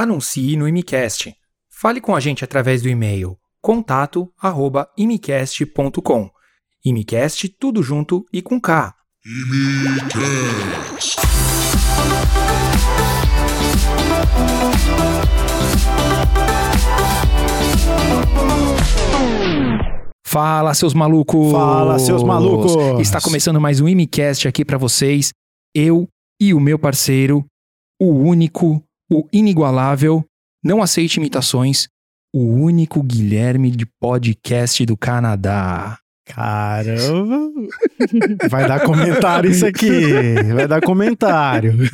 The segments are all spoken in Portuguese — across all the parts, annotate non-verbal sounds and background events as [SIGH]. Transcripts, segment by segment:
Anuncie no Imicast. Fale com a gente através do e-mail contato@imicast.com. Imicast tudo junto e com K. Fala, seus malucos! Fala, seus malucos! Está começando mais um Imicast aqui pra vocês. Eu e o meu parceiro, o único, o inigualável, não aceite imitações, o único Guilherme de podcast do Canadá. Caramba! [LAUGHS] Vai dar comentário isso aqui. Vai dar comentário. [LAUGHS]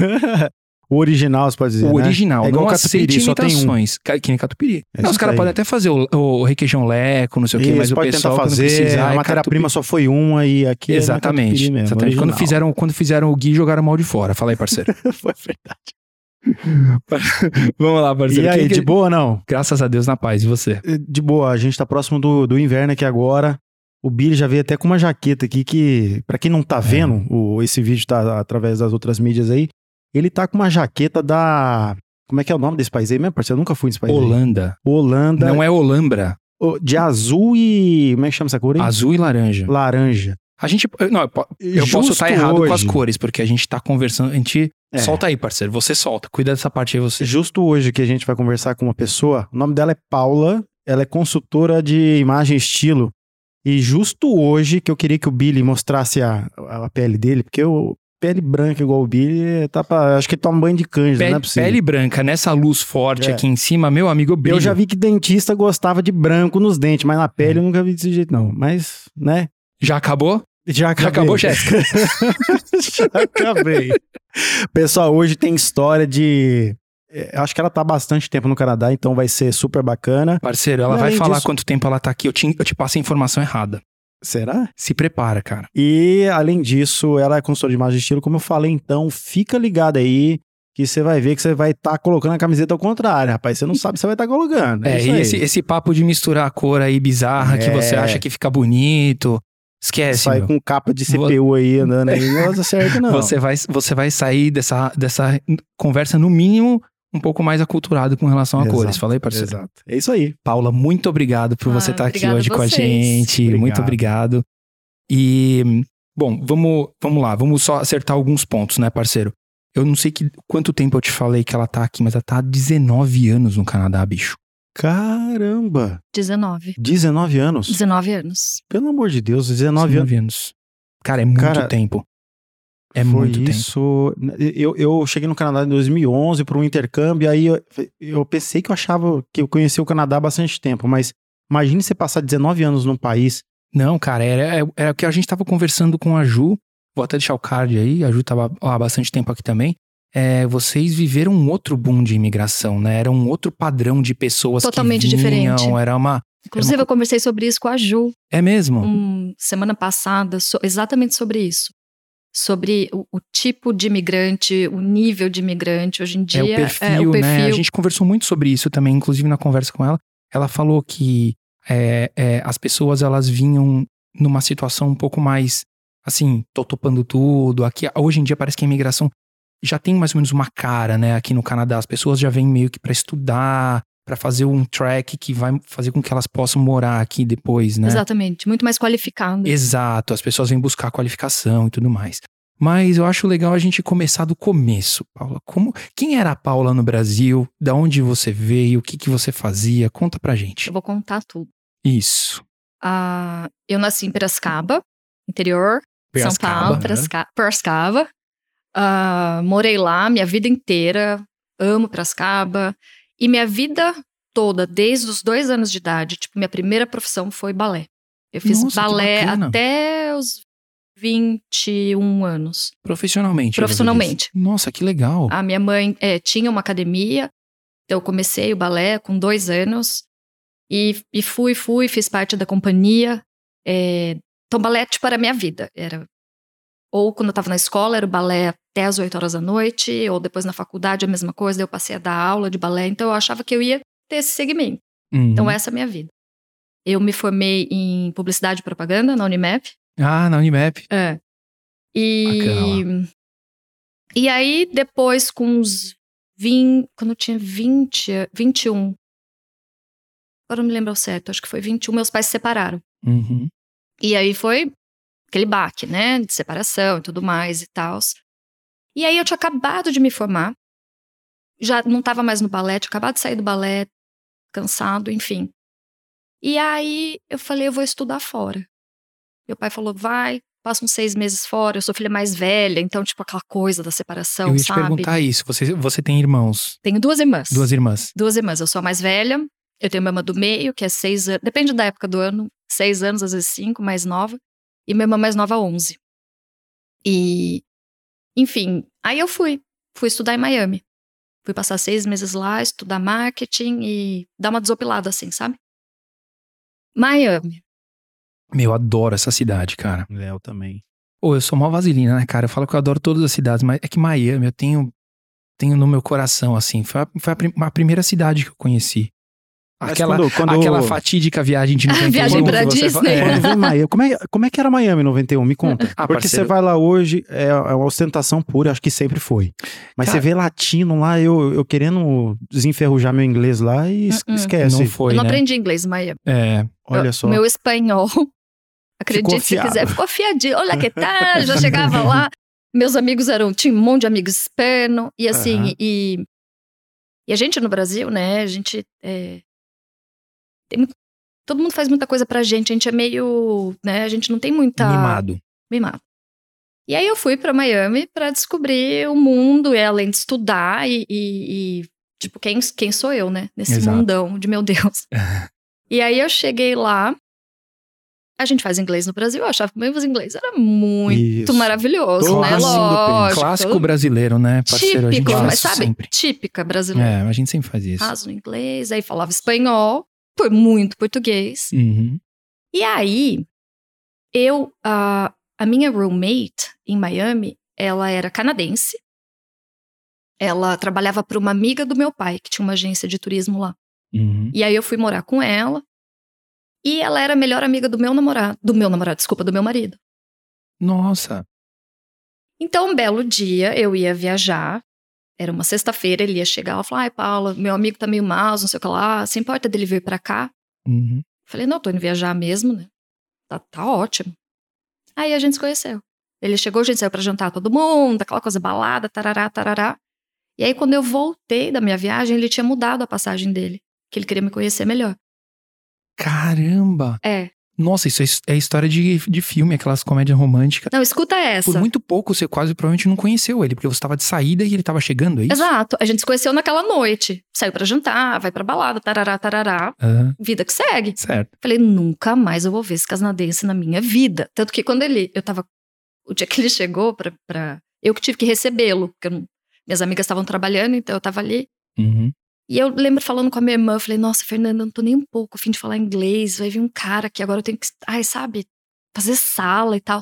O original, você pode dizer. O né? original, É igual não Catupiry, aceite só tem um. imitações. Ca- Que nem catupiry. É Não, os caras podem até fazer o, o requeijão leco, não sei o quê, mas o pode pessoal fazer. precisar, a é matéria-prima só foi uma e aqui é Exatamente. Catupiry mesmo, exatamente. Quando fizeram, quando fizeram o Gui, jogaram mal de fora. Fala aí, parceiro. [LAUGHS] foi verdade. [LAUGHS] Vamos lá, parceiro. E aí, que- de boa ou não? Graças a Deus na paz. E você? De boa, a gente tá próximo do, do inverno aqui agora. O Billy já veio até com uma jaqueta aqui que, pra quem não tá vendo, o, esse vídeo tá através das outras mídias aí, ele tá com uma jaqueta da... Como é que é o nome desse país aí mesmo, parceiro? Eu nunca fui nesse país aí. Holanda. Holanda. Não é Olambra. De azul e... Como é que chama essa cor aí? Azul e laranja. Laranja. A gente. Não, eu eu posso estar errado com as hoje- cores, porque a gente tá conversando. A gente. É. Solta aí, parceiro. Você solta. Cuida dessa parte aí, você. Justo hoje que a gente vai conversar com uma pessoa, o nome dela é Paula, ela é consultora de imagem e estilo. E justo hoje que eu queria que o Billy mostrasse a, a pele dele, porque o pele branca igual o Billy, tá pra, acho que ele toma banho de canja, não Pele, é possível. pele branca nessa luz forte É. aqui em cima, meu amigo brilho. Eu já vi que dentista gostava de branco nos dentes, mas na pele eu nunca vi desse jeito não. Mas, né? Já acabou? Já acabei. acabou, [LAUGHS] Jéssica? Já acabei. Pessoal, hoje tem história de... é, Acho que ela tá há bastante tempo no Canadá, então vai ser super bacana. Parceiro, ela E vai falar disso- quanto tempo ela tá aqui. Eu te, eu te passo a informação errada. Será? Se prepara, cara. E, além disso, ela é consultora de imagem e estilo, como eu falei, então fica ligado aí que você vai ver que você vai estar colocando a camiseta ao contrário, rapaz. Você não sabe se você vai estar colocando. É, isso e esse, esse papo de misturar a cor aí bizarra que É. você acha que fica bonito. Esquece, Sai meu. com capa de Vou- CPU aí andando aí, não dá certo não. Você vai, você vai sair dessa, dessa conversa, no mínimo, um pouco mais aculturado com relação a Exato, cores. Falei, parceiro? Exato. É isso aí. Paula, muito obrigado por Ah, você estar aqui obrigada a hoje com a gente. Obrigado. Muito obrigado. E, bom, vamos, vamos lá. Vamos só acertar alguns pontos, né, parceiro? Eu não sei que, quanto tempo eu te falei que ela tá aqui, mas ela tá há 19 anos no Canadá, bicho. Caramba! 19. 19 anos? 19 anos. Pelo amor de Deus, 19 anos. anos. Cara, é muito Cara, tempo. É Foi muito tempo. isso. Eu, eu cheguei no Canadá em 2011 para um intercâmbio, aí eu, eu pensei que eu achava que eu conhecia o Canadá há bastante tempo, mas imagine você passar 19 anos num país. Não, cara, era, era o que a gente tava conversando com a Ju. Vou até deixar o card aí. A Ju tava há bastante tempo aqui também. É, vocês viveram um outro boom de imigração, né? Era um outro padrão de pessoas Totalmente que vinham. diferente. Era uma. Inclusive, eu conversei sobre isso com a Ju É mesmo? um, semana passada, so- exatamente sobre isso. Sobre o, o tipo de imigrante, o nível de imigrante hoje em dia. é o perfil, é, o né? perfil. A gente conversou muito sobre isso também, inclusive na conversa com ela. Ela falou que é, é, as pessoas elas vinham numa situação um pouco mais assim, tô topando tudo. Aqui, hoje em dia parece que a imigração já tem mais ou menos uma cara, né? Aqui no Canadá, as pessoas já vêm meio que pra estudar, pra fazer um track que vai fazer com que elas possam morar aqui depois, né? Exatamente, muito mais qualificado. Exato, as pessoas vêm buscar qualificação e tudo mais. Mas eu acho legal a gente começar do começo, Paula. Como, quem era a Paula no Brasil? Da onde você veio? O que, que você fazia? Conta pra gente. Eu vou contar tudo. Isso. Ah, eu nasci em Piracicaba, interior, São Paulo, né? Piracicaba. Piracicaba. Ah, morei lá minha vida inteira, amo Piracicaba. E minha vida toda, desde os dois anos de idade, tipo, minha primeira profissão foi balé. Eu fiz Nossa, balé até os 21 anos. Profissionalmente. Profissionalmente. você disse. Nossa, que legal. A minha mãe é, tinha uma academia, então eu comecei o balé com dois anos. E, e fui, fui, fiz parte da companhia. É, então, balé, tipo, era a minha vida. Era, ou quando eu tava na escola, era o balé até as 8 horas da noite, ou depois na faculdade, a mesma coisa, eu passei a dar aula de balé, então eu achava que eu ia ter esse segmento. Uhum. Então, essa é a minha vida. Eu me formei em publicidade e propaganda na Unimap. Ah, na Unimap. É. E. Bacana E aí, depois, com uns vim, quando eu tinha 20, 21. Agora não me lembro ao certo, acho que foi 21, meus pais se separaram. Uhum. E aí foi aquele baque, né? De separação e tudo mais e tal. E aí eu tinha acabado de me formar. Já não estava mais no balé, tinha acabado de sair do balé, cansado, enfim. E aí eu falei, eu vou estudar fora. Meu pai falou, vai, passa uns seis meses fora. Eu sou filha mais velha, então, tipo, aquela coisa da separação, Eu ia sabe? te perguntar isso. Você, você tem irmãos? Tenho duas irmãs. Duas irmãs. Duas irmãs. Eu sou a mais velha. Eu tenho minha irmã do meio, que é seis anos. Depende da época do ano. Seis anos, às vezes cinco, mais nova. E minha irmã mais nova, onze. E, enfim, aí eu fui. Fui estudar em Miami. Fui passar seis meses lá, estudar marketing e dar uma desopilada, assim, sabe? Miami. Meu, eu adoro essa cidade, cara. Léo também. Ô, eu sou uma vaselina, né, cara? Eu falo que eu adoro todas as cidades, mas é que Miami eu tenho, tenho no meu coração, assim. Foi a, foi a, prim- a primeira cidade que eu conheci. Aquela, quando- quando- aquela fatídica viagem de [LAUGHS] 91. viagem pra Disney. É. Quando Miami, como é, como é que era Miami em 91? Me conta. Ah, Porque parceiro. você vai lá hoje, é, é uma ostentação pura, acho que sempre foi. Mas Cara- você vê latino lá, eu, eu querendo desenferrujar meu inglês lá e Uh-uh. esquece. Não foi, eu não né? aprendi inglês em Miami. É, Olha Eu- só. Meu espanhol, [LAUGHS] acredite se quiser, ficou afiadinho. Olha que tal, já chegava lá. Meus amigos eram, tinha um monte de amigos hispano. E assim, Aham. e, e a gente no Brasil, né, a gente é, muito- todo mundo faz muita coisa pra gente, a gente é meio, né, a gente não tem muita... mimado. mimado. E aí eu fui pra Miami pra descobrir o mundo, e além de estudar e, e- e, tipo, quem, quem sou eu, né? Nesse Exato. mundão de meu Deus. [LAUGHS] e aí eu cheguei lá, a gente faz inglês no Brasil, eu achava que meu inglês era muito Isso. maravilhoso, Todo né? Lógico. Clássico brasileiro, né, parceiro? Típico, faz mas sabe? sempre. Típica brasileira. É, a gente sempre faz isso. Raso no inglês, aí falava espanhol, foi muito português. Uhum. E aí, eu, a, a minha roommate em Miami, ela era canadense. Ela trabalhava para uma amiga do meu pai, que tinha uma agência de turismo lá. Uhum. E aí eu fui morar com ela. E ela era a melhor amiga do meu namorado. Do meu namorado, desculpa, do meu marido. Nossa. Então, um belo dia, eu ia viajar. Era uma sexta-feira, ele ia chegar. Ela falou: Ai, Paula, meu amigo tá meio mal, não sei o que lá. Se importa dele vir pra cá? Uhum. Falei, não, tô indo viajar mesmo, né? Tá, tá ótimo. Aí a gente se conheceu. Ele chegou, a gente saiu pra jantar todo mundo, aquela coisa balada, tarará, tarará. E aí, quando eu voltei da minha viagem, ele tinha mudado a passagem dele. Que ele queria me conhecer melhor. Caramba. É. Nossa, isso é, é história de, de filme, aquelas comédias românticas. Não, escuta essa. Por muito pouco você quase provavelmente não conheceu ele, porque você estava de saída e ele estava chegando, é isso? Exato. A gente se conheceu naquela noite. Saiu pra jantar, vai pra balada, tarará, tarará. Aham, Vida que segue. certo. Falei, nunca mais eu vou ver esse canadense na minha vida. Tanto que quando ele. Eu tava. O dia que ele chegou pra. pra eu que tive que recebê-lo, porque eu não- minhas amigas estavam trabalhando, então eu tava ali. Uhum. E eu lembro falando com a minha irmã, eu falei, nossa, Fernanda, eu não tô nem um pouco a fim de falar inglês. Vai vir um cara que agora eu tenho que. Ai, sabe, fazer sala e tal.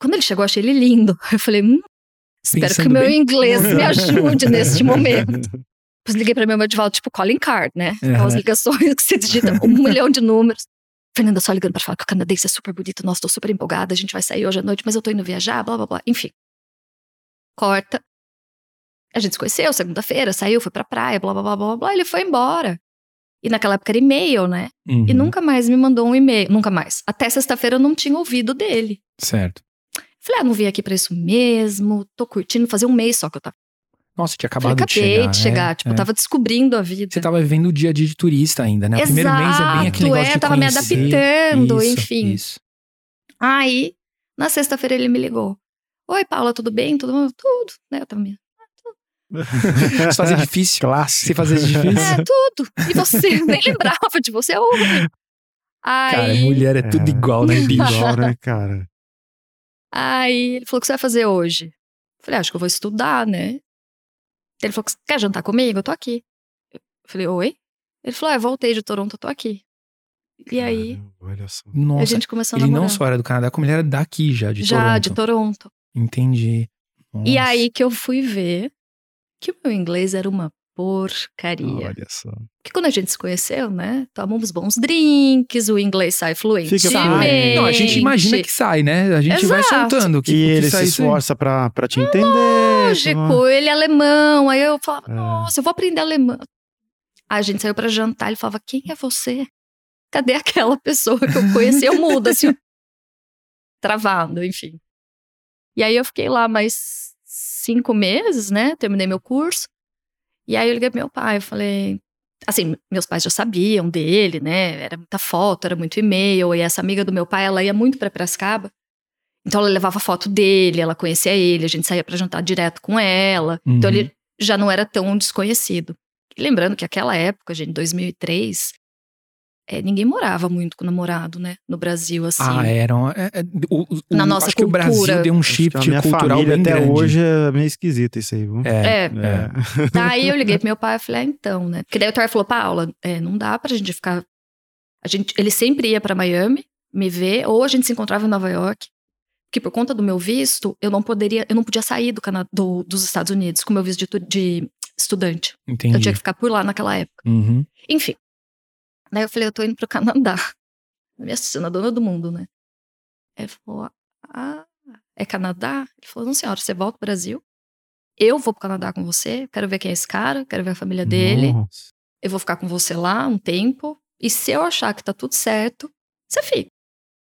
Quando ele chegou, eu achei ele lindo. [LAUGHS] Eu falei, hum, espero Pensando que o meu bem. inglês me ajude neste momento. [LAUGHS] Depois liguei pra minha irmã de volta, tipo calling card, né? Aquelas Uhum. ligações [LAUGHS] que você digita um milhão de números. Fernanda, só ligando pra falar que o canadense é super bonito. Nossa, tô super empolgada. A gente vai sair hoje à noite, mas eu tô indo viajar, blá, blá, blá. Enfim. Corta. A gente se conheceu segunda-feira, saiu, foi pra praia, blá, blá, blá, blá, blá. Ele foi embora. E naquela época era e-mail, né? Uhum. E nunca mais me mandou um e-mail. Nunca mais. Até sexta-feira eu não tinha ouvido dele. Certo. Falei, ah, não vim aqui pra isso mesmo. Tô curtindo. Fazia um mês só que eu tava. Nossa, tinha Falei, acabado de acabei chegar. de chegar. é, tipo, é. eu tava descobrindo a vida. Você tava vivendo o dia a dia de turista ainda, né? O primeiro mês é bem aquele Exato, negócio é, de tava me conhecer. adaptando, Isso, enfim. Isso. Aí, na sexta-feira ele me ligou. Oi, Paula, tudo bem? Tudo? bom?" Tudo. Né? Eu tava me... Você fazia difícil. Clássico. Você fazia difícil. É, tudo. E você? [LAUGHS] Nem lembrava de você. Oi. Aí, Cara, mulher é tudo É. igual, né, bicho? Igual, né, cara? aí ele falou, o que você vai fazer hoje? Eu falei, "Ah, acho que eu vou estudar, né? Ele falou, quer jantar comigo? Eu tô aqui. Eu falei, oi? Ele falou, eu voltei de Toronto, eu tô aqui. E aí, olha só. Nossa, a gente começou a ele namorar. não só era do Canadá, como ele era daqui já, de Já, Toronto. de Toronto. Entendi. E Nossa. aí que eu fui ver que o meu inglês era uma porcaria. Olha só. Porque quando a gente se conheceu, né? Tomamos bons drinks, o inglês sai fluente. Fica fluente. Não, a gente imagina que sai, né? A gente vai Exato. soltando. Que, e que ele sai se esforça pra, pra te entender. lógico, ele é alemão. Aí eu falava, É. nossa, eu vou aprender alemão. Aí a gente saiu pra jantar, ele falava, quem é você? Cadê aquela pessoa que eu conheci? Eu mudo, assim, [LAUGHS] ó. travado, enfim. E aí eu fiquei lá mais cinco meses, né? Terminei meu curso. E aí eu liguei pro meu pai, eu falei. Assim, meus pais já sabiam dele, né? Era muita foto, era muito e-mail. E essa amiga do meu pai, ela ia muito pra Piracicaba. Então ela levava foto dele, ela conhecia ele, a gente saía pra jantar direto com ela. Então Uhum. ele já não era tão desconhecido. E lembrando que aquela época, gente, 2003, é, ninguém morava muito com namorado, né? No Brasil, assim. Ah, eram. é, é, o, o- Na o- nossa acho que o Brasil cultura. deu um Acho que shift a minha cultural família bem até grande. hoje é meio esquisito isso aí, viu? É, É. É. Daí eu liguei [LAUGHS] pro meu pai e falei, ah, então, né? Porque daí o Thor falou, Paula, é, não dá pra gente ficar. A gente, ele sempre ia pra Miami me ver, ou a gente se encontrava em Nova York. Que por conta do meu visto, eu não poderia, eu não podia sair do Cana do- dos Estados Unidos com meu visto de, de estudante. entendi. Eu tinha que ficar por lá naquela época. Uhum. Enfim. Daí eu falei, eu tô indo pro Canadá. [LAUGHS] Me assistindo, a dona do mundo, né? Ele falou, ah, é Canadá? Ele falou, não senhora, você volta pro Brasil. Eu vou pro Canadá com você, quero ver quem é esse cara, quero ver a família dele. Nossa. Eu vou ficar com você lá um tempo. E se eu achar que tá tudo certo, você fica.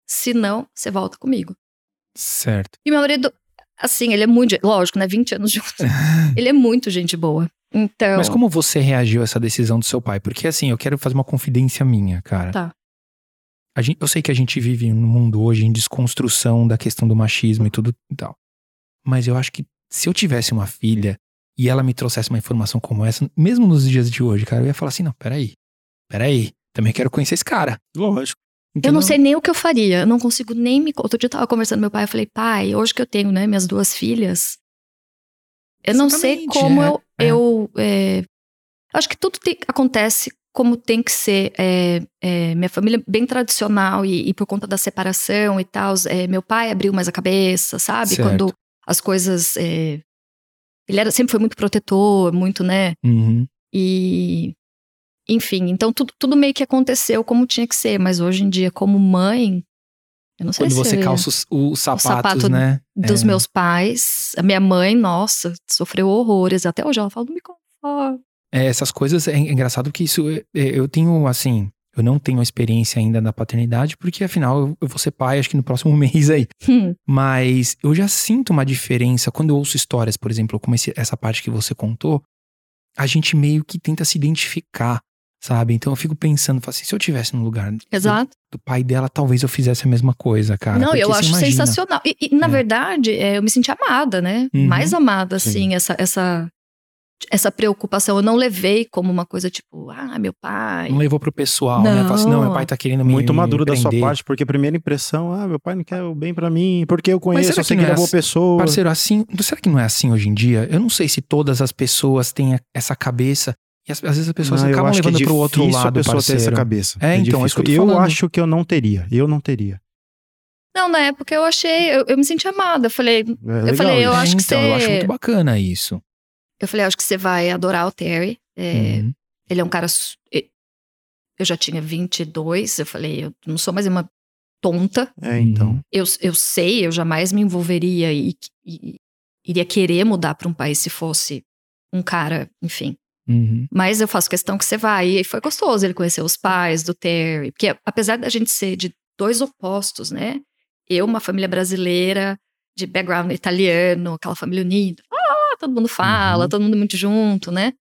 Se não, você volta comigo. Certo. E meu marido, assim, ele é muito. Lógico, né? 20 anos juntos. [LAUGHS] ele é muito gente boa. Então. Mas como você reagiu a essa decisão do seu pai? Porque assim, eu quero fazer uma confidência minha, cara. Tá. A gente, eu sei que a gente vive num mundo hoje em desconstrução da questão do machismo e tudo e tal. Mas eu acho que se eu tivesse uma filha e ela me trouxesse uma informação como essa, mesmo nos dias de hoje, cara, eu ia falar assim: não, peraí, peraí, também quero conhecer esse cara. Lógico. Eu não sei nem o que eu faria. Eu não consigo nem me. Outro dia eu tava conversando com meu pai. Eu falei, pai, hoje que eu tenho, né, minhas duas filhas. Eu não sei como é, eu. É. eu é, acho que tudo tem- acontece como tem que ser. É, é, minha família é bem tradicional e, e por conta da separação e tal. é, meu pai abriu mais a cabeça, sabe? Certo. Quando as coisas. é, ele era, sempre foi muito protetor, muito, né? Uhum. E. Enfim, então tudo, tudo meio que aconteceu como tinha que ser, mas hoje em dia, como mãe, eu não sei Quando se você calça os, os sapatos, sapato né? dos É. meus pais, a minha mãe, nossa, sofreu horrores. Até hoje ela fala, não me conformo. É, essas coisas é engraçado que isso é, eu tenho assim, eu não tenho a experiência ainda da paternidade, porque afinal eu, eu vou ser pai acho que no próximo [LAUGHS] mês aí. Hum, Mas eu já sinto uma diferença quando eu ouço histórias, por exemplo, como esse- essa parte que você contou, a gente meio que tenta se identificar, sabe? Então eu fico pensando, assim, se eu tivesse no lugar do, Exato. do pai dela, talvez eu fizesse a mesma coisa, cara. não, Porque eu acho imagina. sensacional. E, e, na É. verdade, é, eu me senti amada, né? Uhum. Mais amada, Sim. assim, essa, essa, essa preocupação. Eu não levei como uma coisa tipo, ah, meu pai. Não levou pro pessoal, né? Fala assim, não, meu pai tá querendo me Muito me maduro da sua parte, porque a primeira impressão, ah, meu pai não quer o bem pra mim, porque eu conheço, eu sei que não é é boa assim? pessoa. Parceiro, assim, será que não é assim hoje em dia? Eu não sei se todas as pessoas têm essa cabeça. E às, às vezes as pessoas Não, eu acabam acho que é levando pro outro lado, a pessoa ter essa parceiro. cabeça. É, então, é isso que eu falando. acho que eu não teria. Eu não teria. Não, na época eu achei, eu, eu me senti amada. Eu falei, É legal falei, eu isso. É, acho que então, eu você- acho muito bacana isso. eu falei, acho que você vai adorar o Terry. É, Uhum. Ele é um cara. Eu já tinha 22, eu falei, eu não sou mais uma tonta. É, então. Uhum. Eu, eu sei, eu jamais me envolveria e, e- iria querer mudar para um país se fosse um cara, enfim. Uhum. Mas eu faço questão que você vai. E foi gostoso ele conhecer os pais do Terry. Porque apesar da gente ser de dois opostos, né? Eu, uma família brasileira, de background italiano, aquela família unida. Ah, todo mundo fala, Uhum. todo mundo muito junto, né?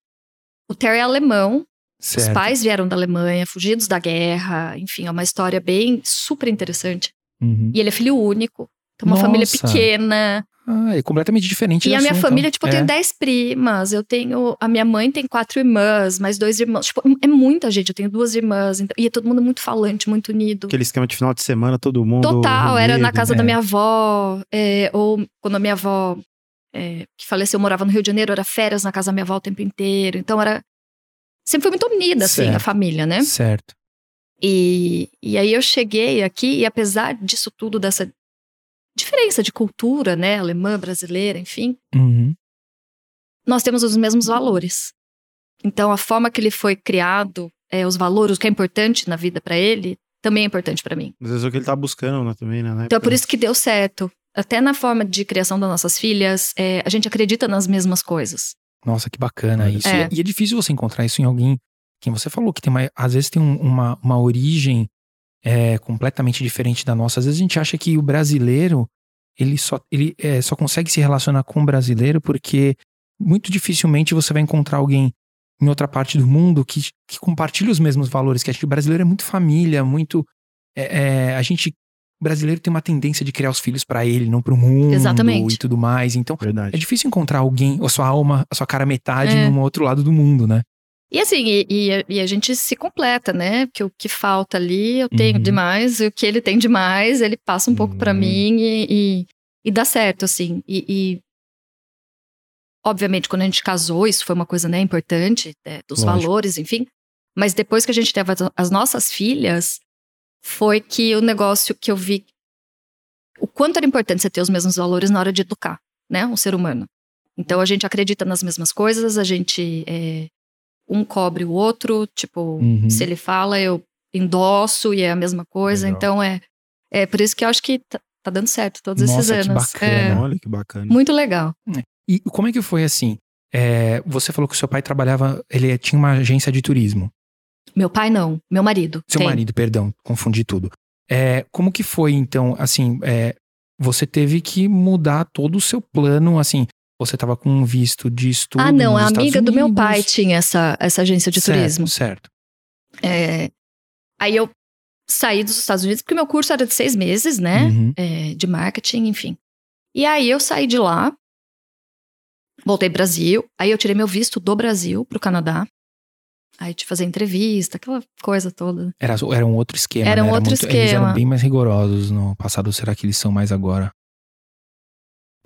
O Terry é alemão, Certo. os pais vieram da Alemanha, fugidos da guerra, enfim, é uma história bem super interessante. Uhum. E ele é filho único, tem uma família Nossa. pequena. Ah, é completamente diferente E a minha sua, família, então. tipo, eu É. tenho dez primas, eu tenho. A minha mãe tem quatro irmãs, mais dois irmãos. Tipo, é muita gente, eu tenho duas irmãs. então- e é todo mundo muito falante, muito unido. Aquele esquema de final de semana, todo mundo. Total, era na casa é. da minha avó, é, ou quando a minha avó, é, que faleceu, morava no Rio de Janeiro, era férias na casa da minha avó o tempo inteiro. Então era. Sempre foi muito unida, assim, a família, né? Certo. E, e aí eu cheguei aqui, e apesar disso tudo, dessa diferença de cultura, né? Alemã, brasileira, enfim, Uhum. nós temos os mesmos valores. Então, a forma que ele foi criado, é, os valores, o que é importante na vida pra ele, também é importante pra mim. Às vezes é o que ele tá buscando né, também, né? Então, é por isso que deu certo. até na forma de criação das nossas filhas, é, a gente acredita nas mesmas coisas. Nossa, que bacana isso. É. E, e é difícil você encontrar isso em alguém, quem você falou, que tem uma, às vezes tem um- uma, uma origem é, completamente diferente da nossa. Às vezes a gente acha que o brasileiro, ele só, ele, é, só consegue se relacionar com o brasileiro porque muito dificilmente você vai encontrar alguém em outra parte do mundo que, que compartilha os mesmos valores que a gente. O brasileiro é muito família, muito. é, é, a gente. O brasileiro tem uma tendência de criar os filhos pra ele, não pro mundo Exatamente. e tudo mais. Então, Verdade. é difícil encontrar alguém, ou sua alma, a sua cara metade, É. num outro lado do mundo, né? E assim, e, e- e a gente se completa, né? Porque o que falta ali eu tenho Uhum. demais, e o que ele tem demais, ele passa um pouco pra Uhum. mim e, e, e dá certo, assim. E, obviamente, quando a gente casou, isso foi uma coisa né, importante, né, dos Lógico. valores, enfim. Mas depois que a gente teve as, as nossas filhas, foi que o negócio que eu vi o quanto era importante você ter os mesmos valores na hora de educar, né? Um ser humano. Então a gente acredita nas mesmas coisas, a gente é, um cobre o outro, tipo, Uhum. se ele fala, eu endosso e é a mesma coisa. Legal. Então é, é por isso que eu acho que tá, tá dando certo todos esses Nossa, que anos. bacana. É, Olha que bacana. muito legal. E como é que foi assim? É, você falou que o seu pai trabalhava, ele tinha uma agência de turismo. Meu pai não, meu marido. Seu tem. marido, perdão, confundi tudo. É, como que foi, então, assim, é, você teve que mudar todo o seu plano, assim, você tava com um visto de estudo Ah, não, a amiga do meu pai tinha essa, essa agência de Certo, turismo. Certo. É, aí eu saí dos Estados Unidos, porque meu curso era de seis meses, né? Uhum. é, de marketing, enfim. E aí eu saí de lá, voltei pro Brasil, aí eu tirei meu visto do Brasil pro Canadá. Aí que fazer entrevista, aquela coisa toda. Era, era um outro esquema, Era né? um outro muito- Eles eram esquema. bem mais rigorosos no passado, será que eles são mais agora?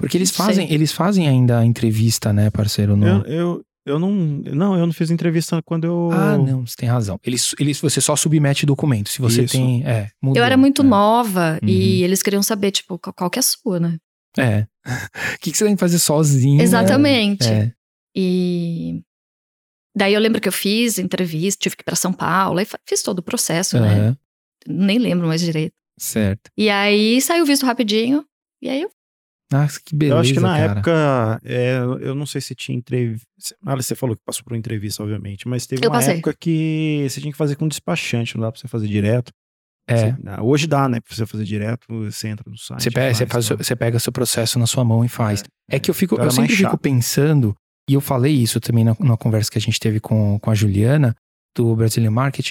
Porque eles sei. fazem, eles fazem ainda a entrevista, né, parceiro? No... Eu, eu, eu não. Não, eu não fiz entrevista quando eu. Ah, não, você tem razão. Eles, eles, você só submete documento. Se você Isso. tem. É, mudou, eu era muito é. nova Uhum. e eles queriam saber, tipo, qual, qual que é a sua, né? É. [LAUGHS] O que, que você tem que fazer sozinho? Exatamente. É. E daí eu lembro que eu fiz entrevista, tive que ir pra São Paulo, aí fa- fiz todo o processo, né? Aham, Nem lembro mais direito. certo. E aí saiu o visto rapidinho, e aí eu Nossa, que beleza. eu acho que na cara. época, é, eu não sei se tinha entrevista. Ah, você falou que passou por uma entrevista, obviamente, mas teve Eu uma passei. época que você tinha que fazer com despachante, não dá pra você fazer direto. É. Você- ah, hoje dá, né? Pra você fazer direto, você entra no site. Você pega, você, faz, você pega seu processo na sua mão e faz. É, que eu fico, Então eu sempre fico pensando, e eu falei isso também na, na conversa que a gente teve com, com a Juliana, do Brazilian Market,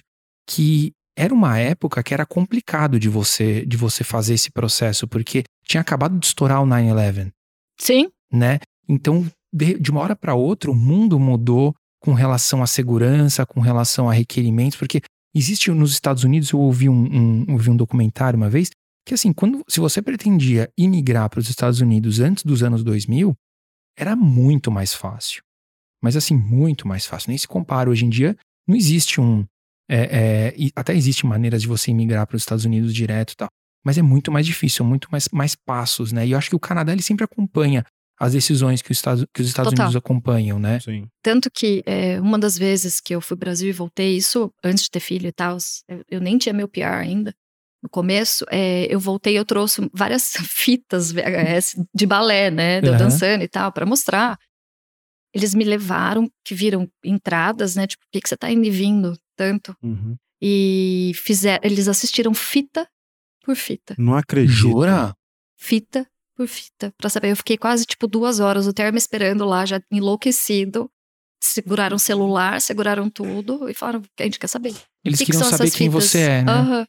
que era uma época que era complicado de você, de você fazer esse processo, porque tinha acabado de estourar o 9-11. Sim, né? Então, de, de uma hora para outra, o mundo mudou com relação à segurança, com relação a requerimentos, porque existe nos Estados Unidos, eu ouvi um, um- ouvi um documentário uma vez, que assim, quando, se você pretendia imigrar para os Estados Unidos antes dos anos 2000, era muito mais fácil. Mas assim, muito mais fácil. Nem se compara. Hoje em dia, não existe um... é, é, e até existe maneiras de você imigrar para os Estados Unidos direto e tal. Mas é muito mais difícil, muito mais, mais passos, né? E eu acho que o Canadá, ele sempre acompanha as decisões que os Estados, que os Estados Total. Unidos acompanham, né? Sim. Tanto que é, uma das vezes que eu fui pro Brasil e voltei, isso antes de ter filho e tal, eu, nem tinha meu PR ainda. No começo, é, eu voltei e eu trouxe várias [LAUGHS] fitas VHS de balé, né? De eu Aham. dançando e tal, pra mostrar. Eles me levaram, que viram entradas, né? Tipo, por que, que você tá indo e vindo tanto? Uhum. E fizeram, eles assistiram fita por fita. Não acredito. Jura? Fita por fita. Pra saber, eu fiquei quase tipo duas horas, o termo esperando lá, já enlouquecido. Seguraram o celular, seguraram tudo e falaram: a gente quer saber. Eles que que queriam são saber essas quem fitas? você é, né? Aham,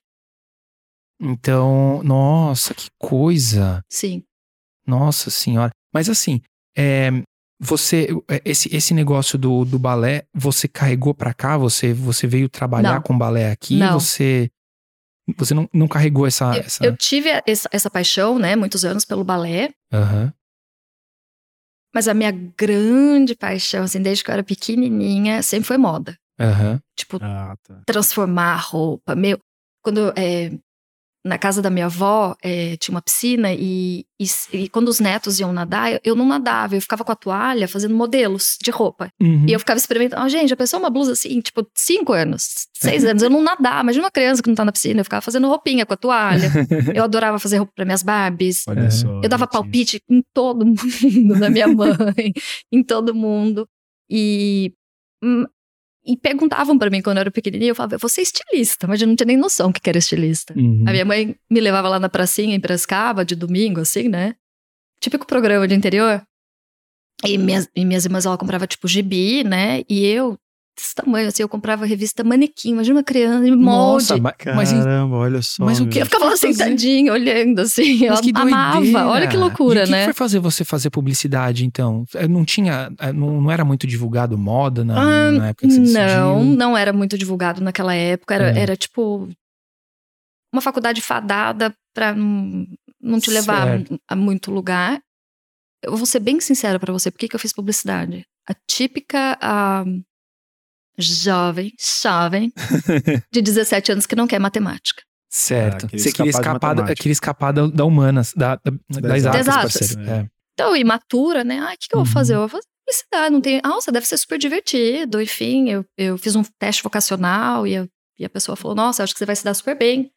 Então, nossa, que coisa. sim. Nossa senhora. Mas assim, é, você, é, esse, esse negócio do, do balé, você carregou pra cá? Você, você veio trabalhar Não. com balé aqui? Não. Você, você não, não carregou essa. Eu, essa... eu tive essa, essa paixão, né, muitos anos pelo balé, Aham. mas a minha grande paixão, assim, desde que eu era pequenininha, sempre foi moda. Aham. Tipo, Ah, tá. transformar a roupa. Meu, quando é, na casa da minha avó é, tinha uma piscina e, e, e, quando os netos iam nadar, eu, eu, não nadava, eu ficava com a toalha fazendo modelos de roupa. Uhum. E eu ficava experimentando. Oh, gente, já pensou uma blusa assim, tipo, cinco anos, seis anos, eu não nadava. Imagina uma criança que não tá na piscina, eu ficava fazendo roupinha com a toalha. [LAUGHS] eu adorava fazer roupa para minhas Barbies. Olha só. Eu dava palpite em todo [LAUGHS] mundo, na minha mãe, em todo mundo. E hum, e perguntavam para mim quando eu era pequenininha, eu falava, você é estilista, mas eu não tinha nem noção que era estilista. Uhum. A minha mãe me levava lá na pracinha em Prescaba, de domingo, assim, né? Típico programa de interior. E minhas, e minhas irmãs, ela comprava, tipo, gibi, né? E eu, desse tamanho, assim, eu comprava revista manequim, imagina uma criança em molde. Nossa, mas, Caramba, olha só. mas o que eu ficava lá sentadinha, olhando, assim. mas eu que amava. Olha que loucura, e o que né? que foi fazer você fazer publicidade, então? É, Não tinha, é, não, não era muito divulgado moda na, Ah, na época que você Não, decidiu? não era muito divulgado naquela época. Era, É. era tipo uma faculdade fadada pra não, não te levar Certo. a muito lugar. Eu vou ser bem sincera pra você, por que, que eu fiz publicidade? A típica ah, jovem, jovem, [LAUGHS] de 17 anos que não quer matemática. Certo. Queria você queria escapar da, queria escapar da, da humanas, da, da, das exatas, exatas. parceiro. É. Então, imatura, né? Ah, o que, que eu vou Uhum. fazer? Eu vou fazer publicidade, não tem. Nossa, deve ser super divertido. Enfim, eu, eu fiz um teste vocacional e, eu- e a pessoa falou: Nossa, acho que você vai se dar super bem.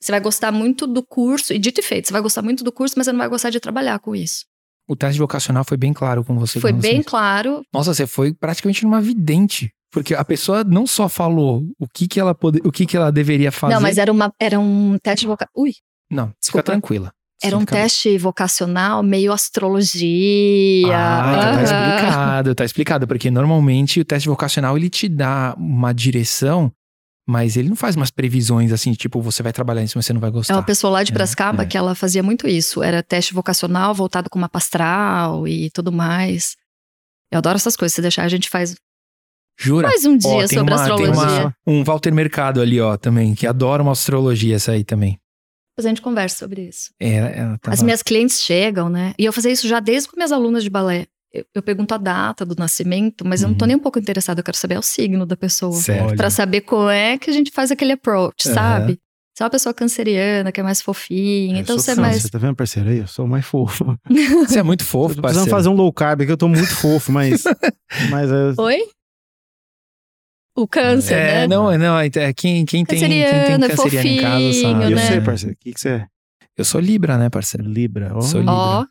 Você vai gostar muito do curso, e dito e feito, você vai gostar muito do curso, mas você não vai gostar de trabalhar com isso. O teste vocacional foi bem claro com você. Foi quando bem claro. Nossa, você foi praticamente numa vidente. Porque a pessoa não só falou o que, que, ela, pode, o que, que ela deveria fazer. Não, mas era, uma, era um teste vocacional. Ui, Não, fica Desculpa. tranquila. era um Fica- teste vocacional meio astrologia. Ah, então tá explicado, tá explicado. Porque normalmente o teste vocacional ele te dá uma direção, mas ele não faz umas previsões assim, tipo, você vai trabalhar nisso, mas você não vai É gostar. uma pessoa lá de É, Brascaba é. que ela fazia muito isso. Era teste vocacional voltado com mapa astral e tudo mais. Eu adoro essas coisas. Se deixar, a gente faz Jura? mais um dia Ó, tem sobre uma, tem astrologia. uma- um Walter Mercado ali, ó, também, que adora uma astrologia essa aí também. Depois a gente conversa sobre isso. É, ela tava- As minhas clientes chegam, né? E eu fazia isso já desde com minhas alunas de balé. Eu, eu pergunto a data do nascimento, mas eu não tô Uhum. nem um pouco interessada. Eu quero saber o signo da pessoa. Pra saber como é que a gente faz aquele approach, Aham. sabe? Se é uma pessoa canceriana, que é mais fofinha, Eu então sou você é mais. Tá vendo, parceiro? Aí, eu sou mais fofo. Você é muito fofo, parceiro. fazer um low carb aqui, eu tô muito fofo, mas. [LAUGHS] mas é, Oi? O câncer, É, né? não, é, não, é, é, quem, quem tem, quem tem Canceriano, é canceriano em casa fofinho, sabe. eu né? sei, parceiro. O que, que você é? Eu sou Libra, né, parceiro? Libra. Ó. Sou Libra. Ó,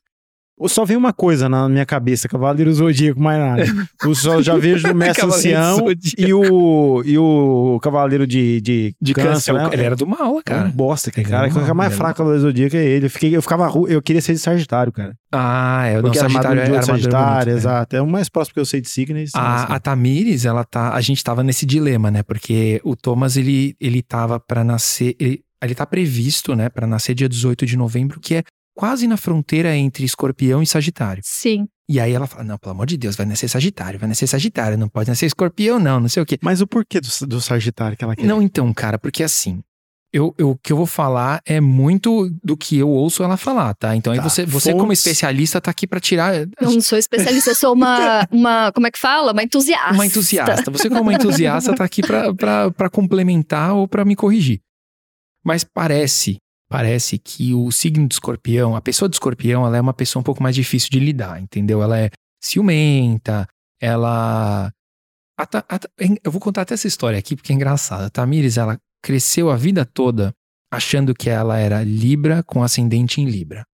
Só vem uma coisa na minha cabeça, Cavaleiro Zodíaco, mais nada. Eu só já [LAUGHS] vejo o Mestre Ancião e o, e o Cavaleiro de, de, De câncer, né? ele era do mal, É um cara. bosta, que cara. O é mal, mais fraco Cavaleiro Zodíaco é ele. Eu, fiquei, eu ficava eu queria ser de Sagitário, cara. Ah, é, o não, Porque Sagitário de era armadura Sagitário, bonita, né? exato. É o mais próximo que eu sei de signo. é esse, A, assim. a Tamires, ela tá. A gente tava nesse dilema, né? Porque o Thomas, ele, ele tava pra nascer. Ele, ele tá previsto, né, Pra nascer dia 18 de novembro, que é quase na fronteira entre escorpião e sagitário. sim. E aí ela fala: não, pelo amor de Deus, vai nascer sagitário, vai nascer sagitário, não pode nascer escorpião, não, não sei o quê. Mas o porquê do, do Sagitário que ela quer? Não, então, cara, porque assim. Eu, eu- o que eu vou falar é muito do que eu ouço ela falar, tá? Então aí Tá, você, você como especialista, tá aqui pra tirar Eu não sou especialista, eu sou uma, [LAUGHS] uma. Como é que fala? Uma entusiasta. uma entusiasta. Você, como uma entusiasta, tá aqui pra- pra pra complementar ou pra me corrigir. Mas parece, parece que o signo do escorpião, a pessoa do escorpião, ela é uma pessoa um pouco mais difícil de lidar, entendeu? Ela é ciumenta, ela. eu vou contar até essa história aqui porque é engraçada. A Tamires, ela cresceu a vida toda achando que ela era Libra com ascendente em Libra.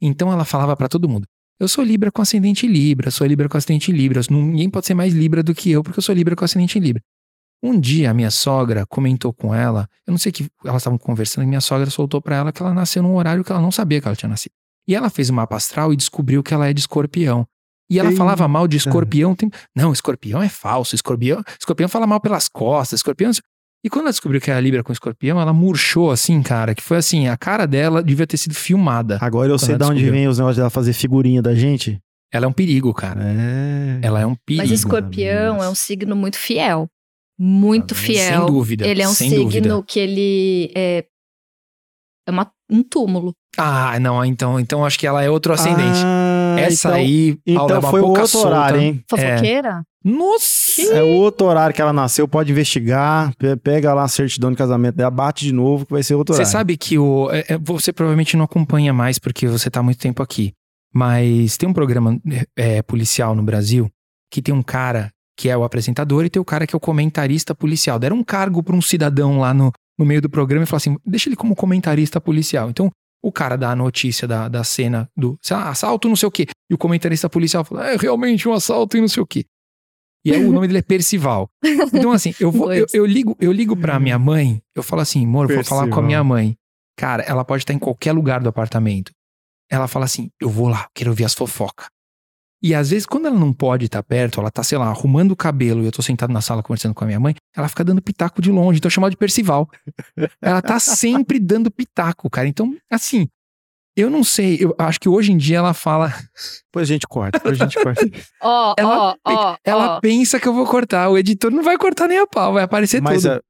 Então ela falava pra todo mundo: eu sou Libra com ascendente em Libra, sou Libra com ascendente em Libra. Ninguém pode ser mais Libra do que eu, porque eu sou Libra com ascendente em Libra. Um dia a minha sogra comentou com ela, eu não sei que elas estavam conversando, e minha sogra soltou pra ela que ela nasceu num horário que ela não sabia que ela tinha nascido. E ela fez o mapa astral e descobriu que ela é de escorpião. E ela Eita. falava mal de escorpião. Tem... Não, escorpião é falso. Escorpião, escorpião fala mal pelas costas. Escorpião. E quando ela descobriu que era Libra com escorpião, ela murchou assim, cara, que foi assim, a cara dela devia ter sido filmada. Agora eu sei de onde vem os negócios dela fazer figurinha da gente. Ela é um perigo, cara. É. Ela é um perigo. Mas escorpião é um signo muito fiel. Muito fiel. Sem dúvida. Ele é um signo dúvida. que ele é, é uma- um túmulo. Ah, não, então, então acho que ela é outro ascendente. Ah, Essa então, aí, Paula, é Então uma foi o outro solta. horário, hein? Fofoqueira? Nossa! É o outro horário que ela nasceu, pode investigar, pe- pega lá a certidão de casamento dela, bate de novo, que vai ser outro Você horário. sabe que o. é, é, Você provavelmente não acompanha mais porque você tá há muito tempo aqui. Mas tem um programa é, policial no Brasil que tem um cara que é o apresentador e tem o cara que é o comentarista policial. Deram um cargo pra um cidadão lá no, no meio do programa e falaram assim: deixa ele como comentarista policial. Então, o cara dá a notícia da, da cena do sei lá, assalto, não sei o quê. E o comentarista policial fala: é realmente um assalto e não sei o quê. E aí o nome dele é Percival. Então, assim, eu, vou, eu, eu ligo, eu ligo pra minha mãe, eu falo assim, amor, eu vou falar com a minha mãe. Cara, ela pode estar em qualquer lugar do apartamento. Ela fala assim: eu vou lá, quero ouvir as fofocas. E às vezes, quando ela não pode estar perto, ela tá, sei lá, arrumando o cabelo e eu tô sentado na sala conversando com a minha mãe, ela fica dando pitaco de longe, então eu chamo ela de Percival. [LAUGHS] ela tá sempre dando pitaco, cara. Então, assim, eu não sei, eu acho que hoje em dia ela fala. [LAUGHS] Depois a gente corta, depois a gente corta. [LAUGHS] Ó, Ela, ó, ó, ela pensa que eu vou cortar. O editor não vai cortar nem a pau, vai aparecer Mas tudo.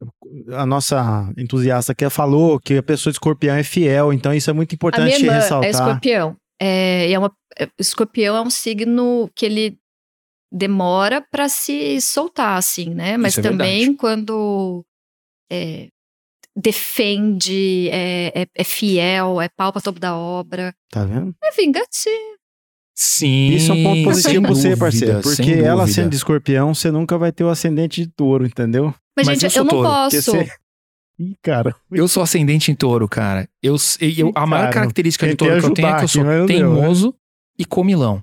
a, a nossa entusiasta aqui falou que a pessoa de escorpião é fiel, então isso é muito A minha importante irmã ressaltar. é escorpião. É, é uma, é- escorpião é um signo que ele demora pra se soltar, assim, né? Mas Isso é também verdade. quando é, defende, é, é- é fiel, é pau pra topo da obra, Tá vendo? é vingativo. Sim. Isso é um ponto positivo pra você, parceiro. Porque ela sendo de escorpião, você nunca vai ter o ascendente de touro, entendeu? Mas, Mas eu gente, sou eu, não posso. você... Ih, cara. Eu sou ascendente em touro, cara. Eu, eu- a maior Cara, característica de touro que eu tenho é que eu sou aqui, deu, né? teimoso e comilão.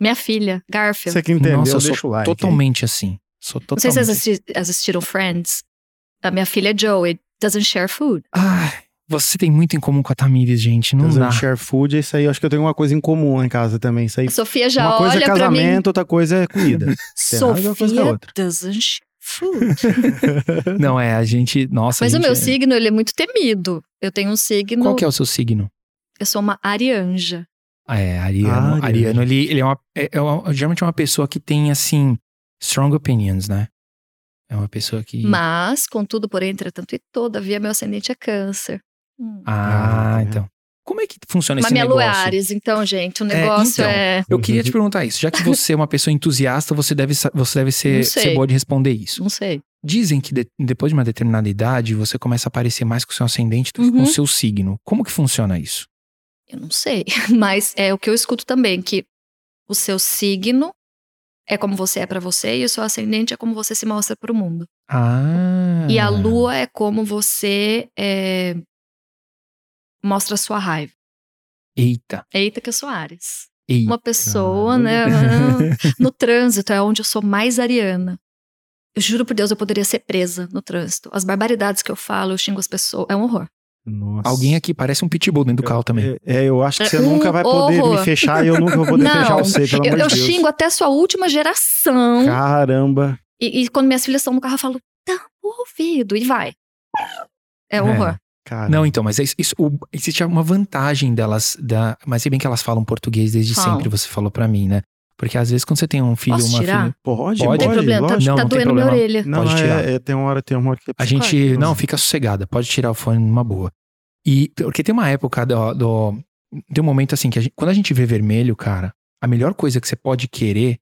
Minha filha, Garfield. Você que entendeu, Nossa, eu sou like. totalmente assim. Sou Não sei totalmente. se vocês assisti- assistiram Friends. A minha filha Joey doesn't share food. Ai, você tem muito em comum com a Tamires, gente. Não Doesn't dá. share food, isso aí, eu acho que eu tenho uma coisa em comum lá em casa também. Isso aí. A Sofia já uma coisa é olha pra mim. casamento, outra coisa é comida. [LAUGHS] é uma coisa é Sofia outra. doesn't share. [LAUGHS] Não, é, a gente. Nossa, Mas a o gente meu é- signo, ele é muito temido. Eu tenho um signo. Qual que é o seu signo? Eu sou uma arianja. Ah, é, Ariano. Ah, Ariano, Ariano. ele, ele é, uma, é, é uma- geralmente é uma pessoa que tem, assim, strong opinions, né? É uma pessoa que. Mas, contudo, porém, entretanto e todavia, meu ascendente é câncer. Hum. Ah, Ah, é. então. Como é que funciona Mas esse minha negócio? lua é Ares, então, gente, o negócio então. é. Eu queria te perguntar isso. Já que [LAUGHS] você é uma pessoa entusiasta, você deve, você deve ser, ser boa de responder isso. Não sei. Dizem que de- depois de uma determinada idade, você começa a aparecer mais com o seu ascendente do que com o Uhum. seu signo. Como que funciona isso? Eu não sei. [LAUGHS] Mas é o que eu escuto também, que o seu signo é como você é pra você e o seu ascendente é como você se mostra pro mundo. Ah. E a lua é como você é, mostra a sua raiva. Eita, Eita, que eu sou Ares. eita. Uma pessoa, né? [LAUGHS] No trânsito é onde eu sou mais ariana. Eu juro por Deus, eu poderia ser presa no trânsito. As barbaridades que eu falo, eu xingo as pessoas. É um horror. Nossa. Alguém aqui parece um pitbull dentro do carro também. É, é, eu acho que você É um nunca vai poder horror. me fechar e eu nunca vou poder Não, fechar você, pelo Eu, amor eu de Deus. xingo até sua última geração. Caramba. E, e quando minhas filhas estão no carro, eu falo, tá o ouvido, e vai. É um É. horror. Caramba. Não, então, mas é isso, isso- o- existe uma vantagem delas, da, mas se bem que elas falam português desde Falam. sempre, você falou pra mim, né? Porque às vezes quando você tem um filho, Posso uma tirar? filha. Pode, Pode. Não tem problema, tá. Não, tá não tem doendo minha problema. orelha. Não, Pode é- tirar. é, tem uma hora, tem uma hora que A gente. Não, fica sossegada, pode tirar o fone numa boa. E porque tem uma época do. do tem um momento assim que a gente- quando a gente vê vermelho, cara, a melhor coisa que você pode querer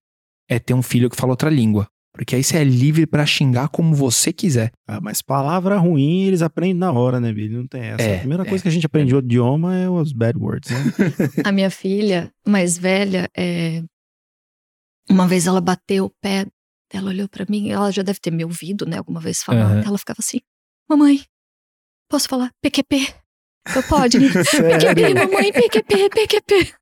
é ter um filho que fala outra língua. Porque aí você é livre pra xingar como você quiser. Ah, mas palavra ruim eles aprendem na hora, né, Billy? Não tem essa. É, a primeira é. coisa que a gente aprende outro idioma é os bad words, né? [LAUGHS] [LAUGHS] A minha filha mais velha, é... uma vez ela bateu o pé, ela olhou pra mim, ela já deve ter me ouvido, né, alguma vez falar. Aham. Ela ficava assim: Mamãe, posso falar PQP? Eu pode? [LAUGHS] PQP, mamãe, PQP, PQP.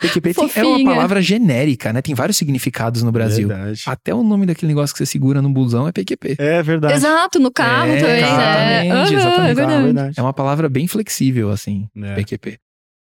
PQP tem- é uma palavra genérica, né? Tem vários significados no Brasil. Verdade. Até o nome daquele negócio que você segura no busão é PQP. É verdade. Exato, no carro É, também, né? exatamente, Aham, exatamente. É verdade. verdade. É uma palavra bem flexível, assim, É. PQP.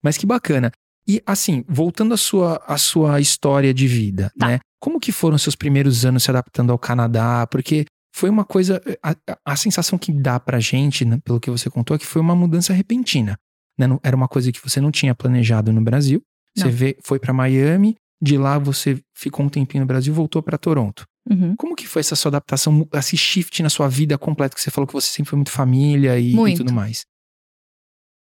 Mas que bacana. E assim, voltando à sua, à sua história de vida, Tá. né? Como que foram seus primeiros anos se adaptando ao Canadá? Porque foi uma coisa. A, a- a sensação que dá pra gente, né, pelo que você contou, é que foi uma mudança repentina. né? Não- Era uma coisa que você não tinha planejado no Brasil. Você vê, foi pra Miami, de lá você ficou um tempinho no Brasil e voltou pra Toronto. Uhum. Como que foi essa sua adaptação, esse shift na sua vida completa? Que você falou que você sempre foi muito família e, e Muito. tudo mais.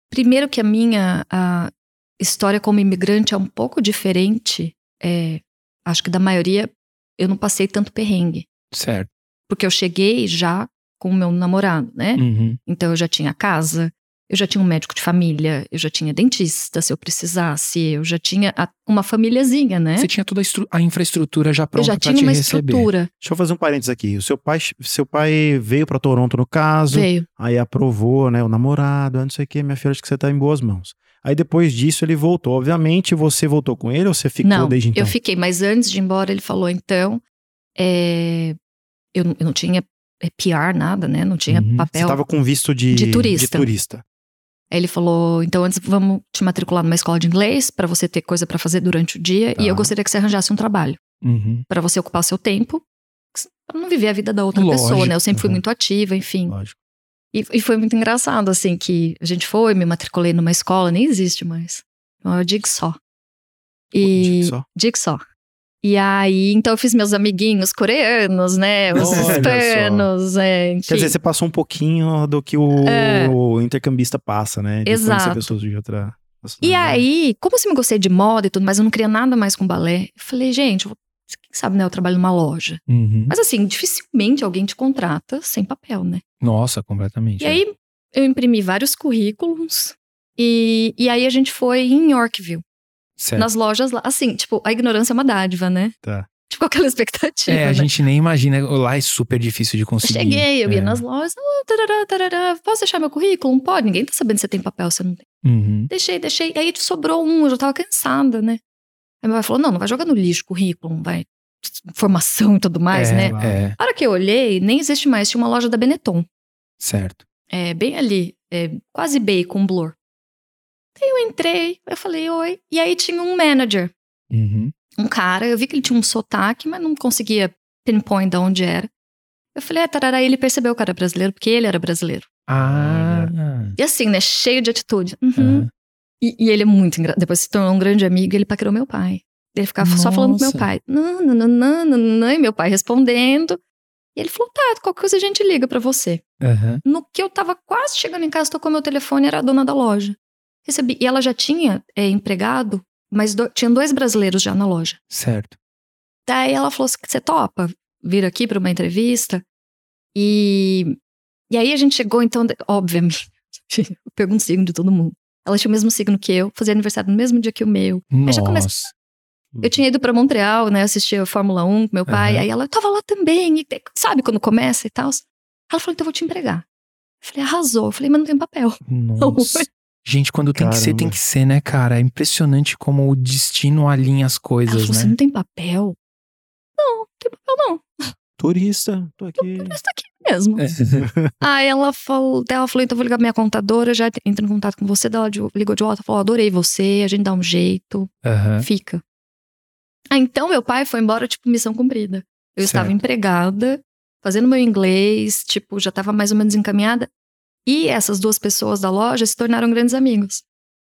Primeiro que a minha a história como imigrante é um pouco diferente, é, acho que da maioria, eu não passei tanto perrengue. Certo. Porque eu cheguei já com o meu namorado, né? Uhum. Então eu já tinha casa, eu já tinha um médico de família, eu já tinha dentista se eu precisasse, eu já tinha a- uma famíliazinha, né? Você tinha toda a, a infraestrutura já eu pronta já pra tinha te uma receber. estrutura. Deixa eu fazer um parênteses aqui. O seu pai, seu pai veio pra Toronto, no caso, Veio. aí aprovou, né, o namorado, não sei o que, minha filha, acho que você tá em boas mãos. Aí depois disso ele voltou. Obviamente, você voltou com ele ou você ficou não, desde então? eu fiquei, mas antes de ir embora, ele falou, então, é, eu, não- eu não tinha é, PR, nada, né? Não tinha Uhum. Você papel. tava com visto de, De turista. de turista. Ele falou, então antes vamos te matricular numa escola de inglês pra você ter coisa pra fazer durante o dia Tá. e eu gostaria que você arranjasse um trabalho Uhum. Pra você ocupar seu tempo, pra não viver a vida da outra Lógico, pessoa, né? Eu sempre fui uhum. muito ativa, enfim. Lógico. E, e foi muito engraçado, assim, que a gente foi, me matriculei numa escola, nem existe mais. Então, eu digo só. E. Só. E aí, então eu fiz meus amiguinhos coreanos, né? Os hispanos, é, enfim. Quer dizer, você passou um pouquinho do que o, É. o intercambista passa, né? De Exato. pessoas de outra. E aí, como eu sempre gostei de moda e tudo, mas eu não queria nada mais com balé, eu falei, gente, eu vou- quem sabe, né? Eu trabalho numa loja. Uhum. Mas assim, dificilmente alguém te contrata sem papel, né? Nossa, completamente. E aí, eu imprimi vários currículos. E, e aí a gente foi em Yorkville, Certo. nas lojas lá. Assim, tipo, a ignorância é uma dádiva, né? Tá. Tipo, aquela [LAUGHS] expectativa. É, a né? gente nem imagina. Lá é super difícil de Eu conseguir. cheguei, eu ia É. nas lojas, ah, tarará, tarará, posso deixar meu currículo? Pode, ninguém tá sabendo se você tem papel, se você não tem. Uhum. Deixei, deixei. Aí sobrou um, eu já tava cansada, né? Aí meu pai falou: não, não vai jogar no lixo currículo, não vai. Informação e tudo mais, é, né? claro. É, A hora que eu olhei, nem existe mais, tinha uma loja da Benetton. certo. É, bem ali, é, quase bacon, blur. Aí eu entrei, eu falei, oi. E aí tinha um manager, Uhum. um cara, eu vi que ele tinha um sotaque, mas não conseguia pinpoint de onde era. Eu falei, é, tarará, ele percebeu que era brasileiro, porque ele era brasileiro. Ah. E assim, né, cheio de atitude. Uhum. E, e ele é muito engraçado. Depois se tornou um grande amigo e ele paquerou meu pai. Ele ficava só falando com meu Nossa. pai. Não, não, não, não, não, não, e meu pai respondendo. E ele falou, tá, qualquer coisa a gente liga pra você. Aham. No que eu tava quase chegando em casa, tocou meu telefone, era a dona da loja. Recebi. E ela já tinha é, empregado, mas do, tinha dois brasileiros já na loja. Certo. Daí ela falou assim: você topa vir aqui pra uma entrevista? E, e aí a gente chegou, então, obviamente, eu pergunto o signo de todo mundo. Ela tinha o mesmo signo que eu, fazia aniversário no mesmo dia que o meu. Aí já começa- Nossa. Eu tinha ido pra Montreal, né, assistir a Fórmula 1 com meu pai, Aham. aí ela eu tava lá também, e, sabe quando começa e tal. Ela falou: então eu vou te empregar. Eu falei: arrasou. Eu falei: mas não tem papel. Nossa. [LAUGHS] Gente, quando tem que ser, tem Caramba. que ser, né, cara? É impressionante como o destino alinha as Ela coisas, falou: você né? não tem papel? Não, não tem papel não. Turista, tô aqui. Estou aqui mesmo. É. Aí [LAUGHS] ela falou, ela falou, então vou ligar pra minha contadora, já entro em contato com você. Daí ela de- ligou de volta, falou, adorei você, a gente dá um jeito, Aham. fica. Ah, então meu pai foi embora, tipo, missão cumprida. Eu estava Certo. empregada, fazendo meu inglês, tipo, já estava mais ou menos encaminhada. E essas duas pessoas da loja se tornaram grandes amigos.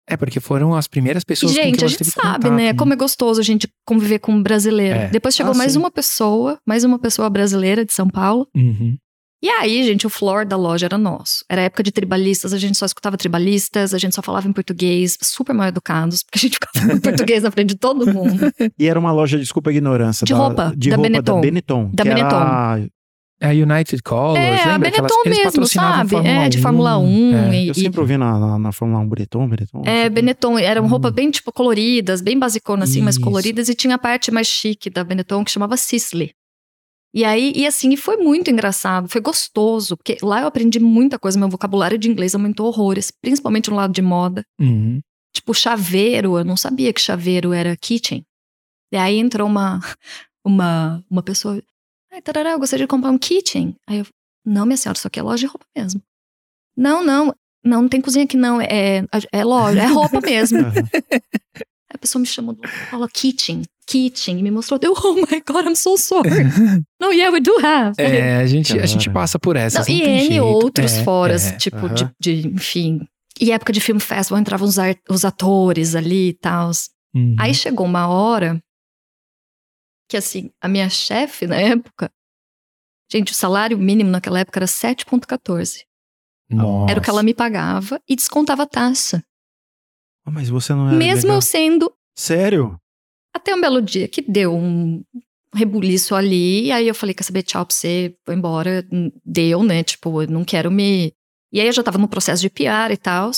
É, porque foram as primeiras E, pessoas com gente, que a você gente teve sabe, contato, né? Como é gostoso a gente conviver com um brasileiro. É. Depois chegou Ah, mais sim. uma pessoa, mais uma pessoa brasileira de São Paulo. Uhum. E aí, gente, o floor da loja era nosso. Era época de tribalistas, a gente só escutava tribalistas, a gente só falava em português, super mal educados, porque a gente ficava falando português na frente de todo mundo. [LAUGHS] E era uma loja, desculpa a ignorância. De da, roupa, de da roupa Benetton. Da Benetton. Da que era- Benetton. É a United Colors, é, a lembra? Aquelas- Benetton mesmo, sabe? Fórmula é, de Fórmula 1. É. E, Eu sempre ouvi na, na, na Fórmula 1 Benetton, Benetton. É, assim. Benetton, eram Hum. roupas bem, tipo, coloridas, bem basiconas, assim, mas Isso. coloridas, e tinha a parte mais chique da Benetton, que chamava Sisley. E aí, e assim, e foi muito engraçado, foi gostoso, porque lá eu aprendi muita coisa, meu vocabulário de inglês aumentou horrores, principalmente no lado de moda. Uhum. Tipo, chaveiro, eu não sabia que chaveiro era kitchen. E aí entrou uma, [LAUGHS] uma, uma pessoa, ai, tarará, eu gostaria de comprar um kitchen. Aí eu, não, minha senhora, isso aqui é loja de roupa mesmo. Não, não, não, não tem cozinha aqui não, é, é loja, é roupa [LAUGHS] mesmo. A pessoa me chamou fala kitchen, kitchen, e me mostrou, eu, oh my god, I'm so sorry. [LAUGHS] no, yeah, we do have. É, a gente, a gente passa por essas. Não, Não, e N jeito. outros É, foras, é. tipo, de, de, enfim. E época de filme festival entravam os, ar- os atores ali e tal. Uhum. Aí chegou uma hora que, assim, a minha chefe na época. Gente, o salário mínimo naquela época era 7,14. Nossa. Era o que ela me pagava e descontava a taxa. Ah, Mas você não era Mesmo legal. eu sendo Sério? até um belo dia que deu um, rebuliço ali. E aí eu falei, quer saber, tchau pra você, vou embora. Deu, né? Tipo, eu não quero me. E aí eu já tava no processo de PR e tal.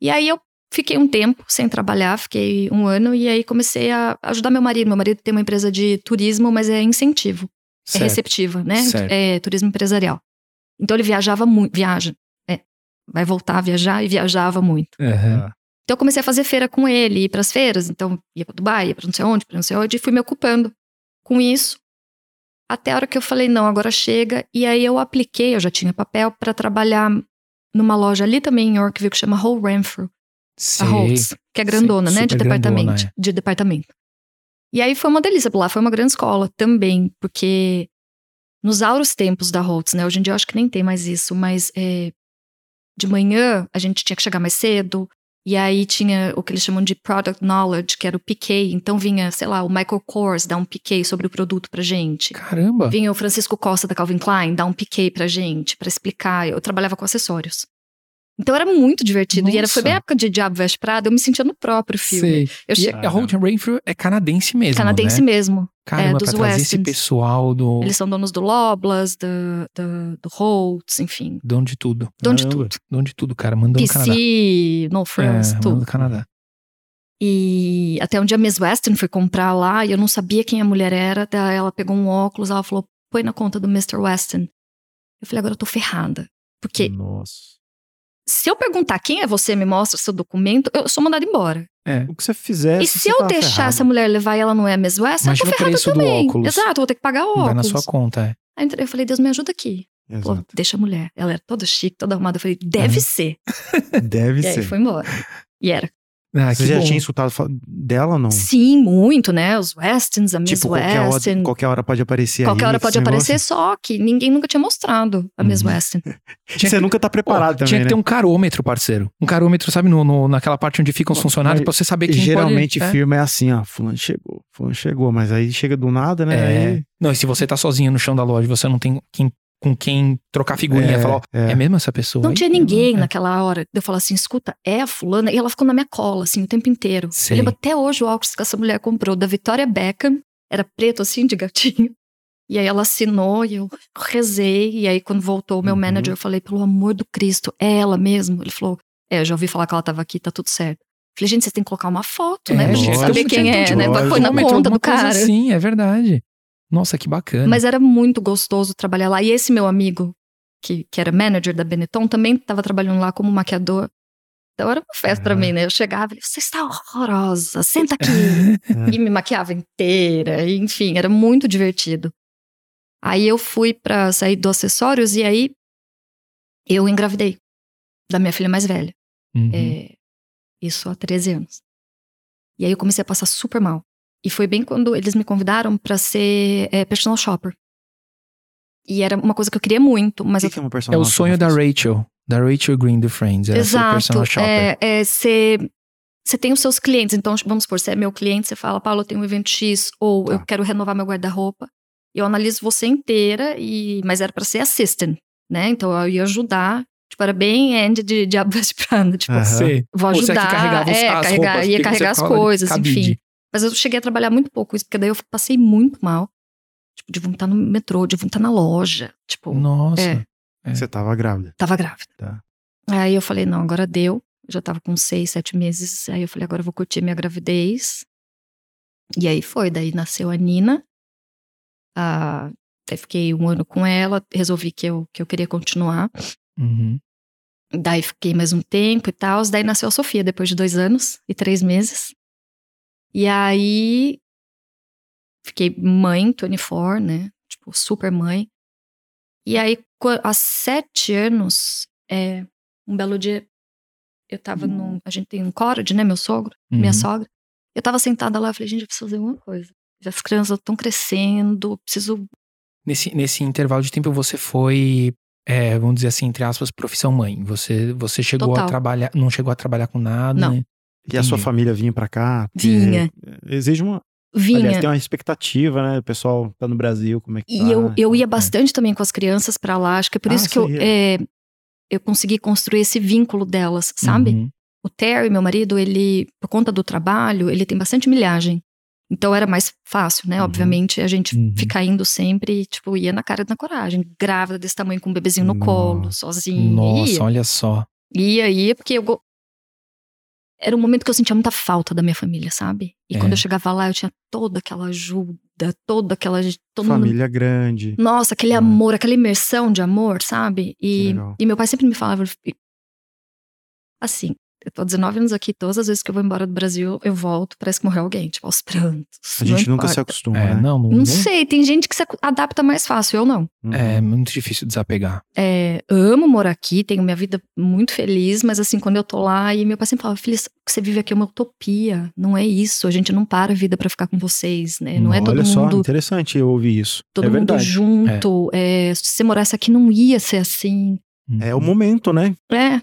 E aí eu fiquei um tempo sem trabalhar, fiquei um ano, e aí comecei a ajudar meu marido. Meu marido tem uma empresa de turismo, mas é incentivo. É Certo. É receptiva, né? Certo. É turismo empresarial. Então ele viajava muito, viaja. É, vai voltar a viajar e viajava muito. Aham. Então eu comecei a fazer feira com ele, ir pras feiras. Então ia pra Dubai, ia pra não sei onde, pra não sei onde, e fui me ocupando com isso. Até a hora que eu falei, não, agora chega. E aí eu apliquei, eu já tinha papel, pra trabalhar numa loja ali também em Yorkville que chama Whole Renfrew, a. Holtz, que é grandona, Sei, né? De departamento. De departamento. E aí foi uma delícia. Lá foi uma grande escola também, porque nos auros tempos da Holtz, né? Hoje em dia eu acho que nem tem mais isso, mas é, de manhã a gente tinha que chegar mais cedo. E aí tinha o que eles chamam de Product Knowledge, que era o PK. Então vinha, sei lá, o Michael Kors dar um PK sobre o produto pra gente. Caramba. Vinha o Francisco Costa da Calvin Klein dar um PK pra gente, pra explicar. Eu trabalhava com acessórios. Então era muito divertido. E era, foi Nossa. bem a época de Diabo Veste Prada, eu me sentia no próprio filme. Sei. E a Holden Rainford é canadense mesmo, Canadense né? mesmo. Caramba, é, dos pra esse pessoal do Eles são donos do Loblas, do, do, do Holtz, enfim. dono de tudo. Dono de tudo. Dono de tudo, cara. Mandando no Canadá. PC, No Frills, é, tudo. Canadá. E até um dia a Miss Weston foi comprar lá e eu não sabia quem a mulher era. Daí ela pegou um óculos, ela falou: põe na conta do Mr. Weston. Eu falei: agora eu tô ferrada. Porque Nossa. Se eu perguntar quem é você, me mostra o seu documento, eu sou mandada embora. É. O que você fizer. e se eu deixar essa mulher levar e ela não é Miss Weston, eu tô Imagina o ferrada também. óculos. Exato, vou ter que pagar o Vai na óculos. sua conta, é. Aí eu falei: Deus me ajuda aqui. Exato. deixa a mulher. Ela era toda chique, toda arrumada. Eu falei: deve Uhum. ser. [LAUGHS] Deve E aí ser. foi embora. E era. Ah, Você já bom. tinha insultado fa- dela ou não? Sim, muito, né? Os Westons, a Miss Tipo, qualquer hora, qualquer hora pode aparecer Qualquer aí, hora pode esse negócio. aparecer, só que ninguém nunca tinha mostrado a Miss Uhum. Weston. [LAUGHS] Tinha Você que- nunca tá Pô, preparado também, Tinha que né? ter um carômetro, parceiro. Um carômetro, sabe, no, no- naquela parte onde ficam os funcionários, pra você saber quem Geralmente pode... firma é assim, ó, fulano chegou, fulano chegou, mas aí chega do nada, né? É. Aí- Não, e se você tá sozinho no chão da loja, você não tem quem, com quem trocar figurinha, É, falar, ó, é. é. mesmo essa pessoa? Não aí? tinha ninguém É. naquela hora. Eu falava assim, escuta, é a fulana. E ela ficou na minha cola, assim, o tempo inteiro. Sei. Eu lembro até hoje o óculos que essa mulher comprou, da Victoria Beckham. Era preto, assim, de gatinho. E aí ela assinou e eu rezei. E aí quando voltou o meu Uhum. manager, eu falei, pelo amor do Cristo, é ela mesmo? Ele falou, é, eu já ouvi falar que ela tava aqui, tá tudo certo. Falei, gente, vocês têm que colocar uma foto, né? É, Pra gente saber quem é, né? Pra pôr na conta do cara. Sim, é verdade. Nossa, que bacana. Mas era muito gostoso trabalhar lá. E esse meu amigo, que, que era manager da Benetton, também estava trabalhando lá como maquiador. Então era uma festa pra mim, né? Eu chegava e você está horrorosa, senta aqui. [LAUGHS] E me maquiava inteira. enfim, era muito divertido. Aí eu fui pra sair do acessórios e aí eu engravidei da minha filha mais velha. Uhum. É, isso há 13 anos. E aí eu comecei a passar super mal. E foi bem quando eles me convidaram pra ser é, personal shopper. E era uma coisa que eu queria muito, mas O eu que que é uma É personal o sonho da? Rachel, da Rachel Green do Friends. Era ser Exato. personal shopper. É, é ser. Você tem os seus clientes, então vamos supor, você é meu cliente, você fala, Paulo, eu tenho um evento X, ou Tá. eu quero renovar meu guarda-roupa. Eu analiso você inteira, e mas era pra ser assistant, né? Então eu ia ajudar. Tipo, era bem end de Diabo Veste Prada. Tipo, vou Você é que ajudar. carregava os- é, as carregar, roupas, ia carregar as coisas, cabide. enfim. Mas eu cheguei a trabalhar muito pouco isso, porque daí eu passei muito mal. Tipo, de vomitar no metrô, de vomitar na loja. Tipo, Nossa. É. É. Você tava grávida. tava grávida. Tá. Aí eu falei, não, agora deu. Eu já tava com seis, sete meses. Aí eu falei, agora eu vou curtir minha gravidez. E aí foi, daí nasceu a Nina. Ah, daí fiquei um ano com ela, resolvi que eu, que eu queria continuar. Uhum. Daí fiquei mais um tempo e tal. Daí nasceu a Sofia, depois de dois anos e três meses. E aí fiquei mãe, 24, né? Tipo, super mãe. E aí, há sete anos, é, um belo dia, eu tava num. A gente tem um córrego, né? Meu sogro, minha Uhum. sogra. Eu tava sentada lá, eu falei, gente, eu preciso fazer alguma coisa. As crianças estão crescendo, preciso. Nesse, nesse intervalo de tempo você foi, é, vamos dizer assim, entre aspas, profissão mãe. Você, você chegou Total. a trabalhar, não chegou a trabalhar com nada, Não. né? E a sua família vinha pra cá? Vinha. Exige uma. Vinha. Aliás, tem uma expectativa, né? O pessoal tá no Brasil, como é que E tá? eu, eu ia É. bastante também com as crianças pra lá. Acho que é por Ah, isso que eu, é, eu consegui construir esse vínculo delas, sabe? Uhum. O Terry, meu marido, ele, por conta do trabalho, ele tem bastante milhagem. Então era mais fácil, né? Uhum. Obviamente, a gente Uhum. ficar indo sempre, tipo, ia na cara e na coragem. Grávida desse tamanho, com um bebezinho no colo, Nossa. sozinha. Nossa, ia. olha só. Ia, ia, porque eu. Era um momento que eu sentia muita falta da minha família, sabe? E É. quando eu chegava lá, eu tinha toda aquela ajuda, toda aquela. Todo mundo Família grande. nossa, aquele Ah. amor, aquela imersão de amor, sabe? E, e meu pai sempre me falava. Assim, eu tô 19 anos aqui, todas as vezes que eu vou embora do Brasil, eu volto, parece que morreu alguém, tipo, aos prantos. A gente nunca se importa. acostuma, É, né? não, não, Não sei, tem gente que se adapta mais fácil, eu não. Uhum. É muito difícil desapegar. É, amo morar aqui, tenho minha vida muito feliz, mas assim, quando eu tô lá, e meu pai sempre fala, filha, o que você vive aqui é uma utopia, não é isso, a gente não para a vida pra ficar com vocês, né? Não é todo Olha só, mundo interessante eu ouvir isso. todo é mundo verdade. junto. é, se você morasse aqui, não ia ser assim. É o momento, né? É,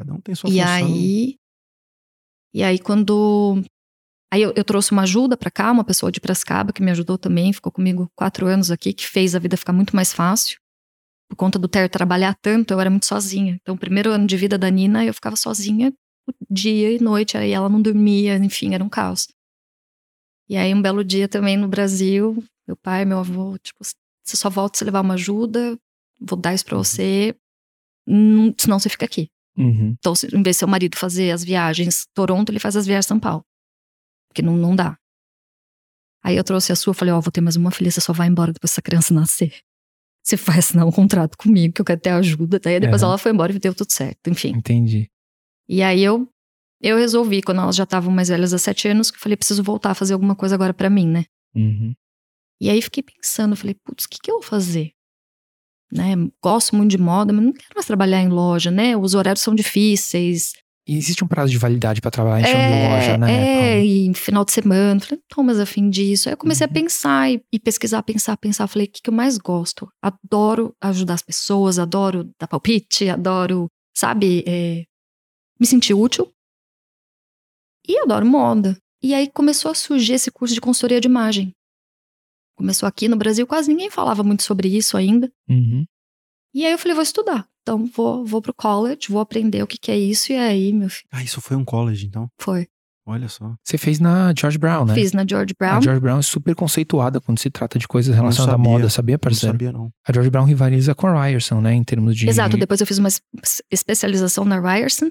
Cada um tem sua E função. aí. E aí, quando. Aí eu, eu trouxe uma ajuda pra cá, uma pessoa de Prescaba que me ajudou também, ficou comigo quatro anos aqui, que fez a vida ficar muito mais fácil. Por conta do Ter trabalhar tanto, eu era muito sozinha. Então, o primeiro ano de vida da Nina, eu ficava sozinha dia e noite, aí ela não dormia, enfim, era um caos. E aí, um belo dia também no Brasil, meu pai, meu avô, tipo, você só volta se levar uma ajuda, vou dar isso pra você, hum, senão você fica aqui. Uhum. Então, em vez de seu marido fazer as viagens Toronto, ele faz as viagens São Paulo. Porque não, não dá. Aí eu trouxe a sua, falei, ó, vou ter mais uma filha, você só vai embora depois essa criança nascer. Você vai assinar um contrato comigo, que eu quero ter ajuda. Daí depois Aham. ela foi embora e deu tudo certo, enfim. Entendi. E aí eu, eu resolvi, quando elas já estavam mais velhas, há sete anos, que eu falei, preciso voltar a fazer alguma coisa agora pra mim, né? Uhum. E aí fiquei pensando, falei, putz, o que, que eu vou fazer? Né? Gosto muito de moda, mas não quero mais trabalhar em loja, né? Os horários são difíceis, E existe um prazo de validade pra trabalhar em chão de loja, né? É, Paula? e final de semana. Falei, não tô mais afim disso. Aí eu comecei Uhum. a pensar e, e pesquisar, pensar, pensar. Falei, o que, que eu mais gosto? Adoro ajudar as pessoas, adoro dar palpite, adoro, sabe, é, me sentir útil. E adoro moda. E aí começou a surgir esse curso de consultoria de imagem. Começou aqui no Brasil, quase ninguém falava muito sobre isso ainda. Uhum. E aí eu falei, vou estudar. Então vou, vou pro college, vou aprender o que, que é isso. E aí, meu filho, Ah, isso foi um college, então. foi. Olha só. Você fez na George Brown, né? Fiz na George Brown. A George Brown é super conceituada quando se trata de coisas relacionadas à moda, sabia, Não parceiro? sabia, não. A George Brown rivaliza com a Ryerson, né? Em termos de. Exato, depois eu fiz uma es- especialização na Ryerson.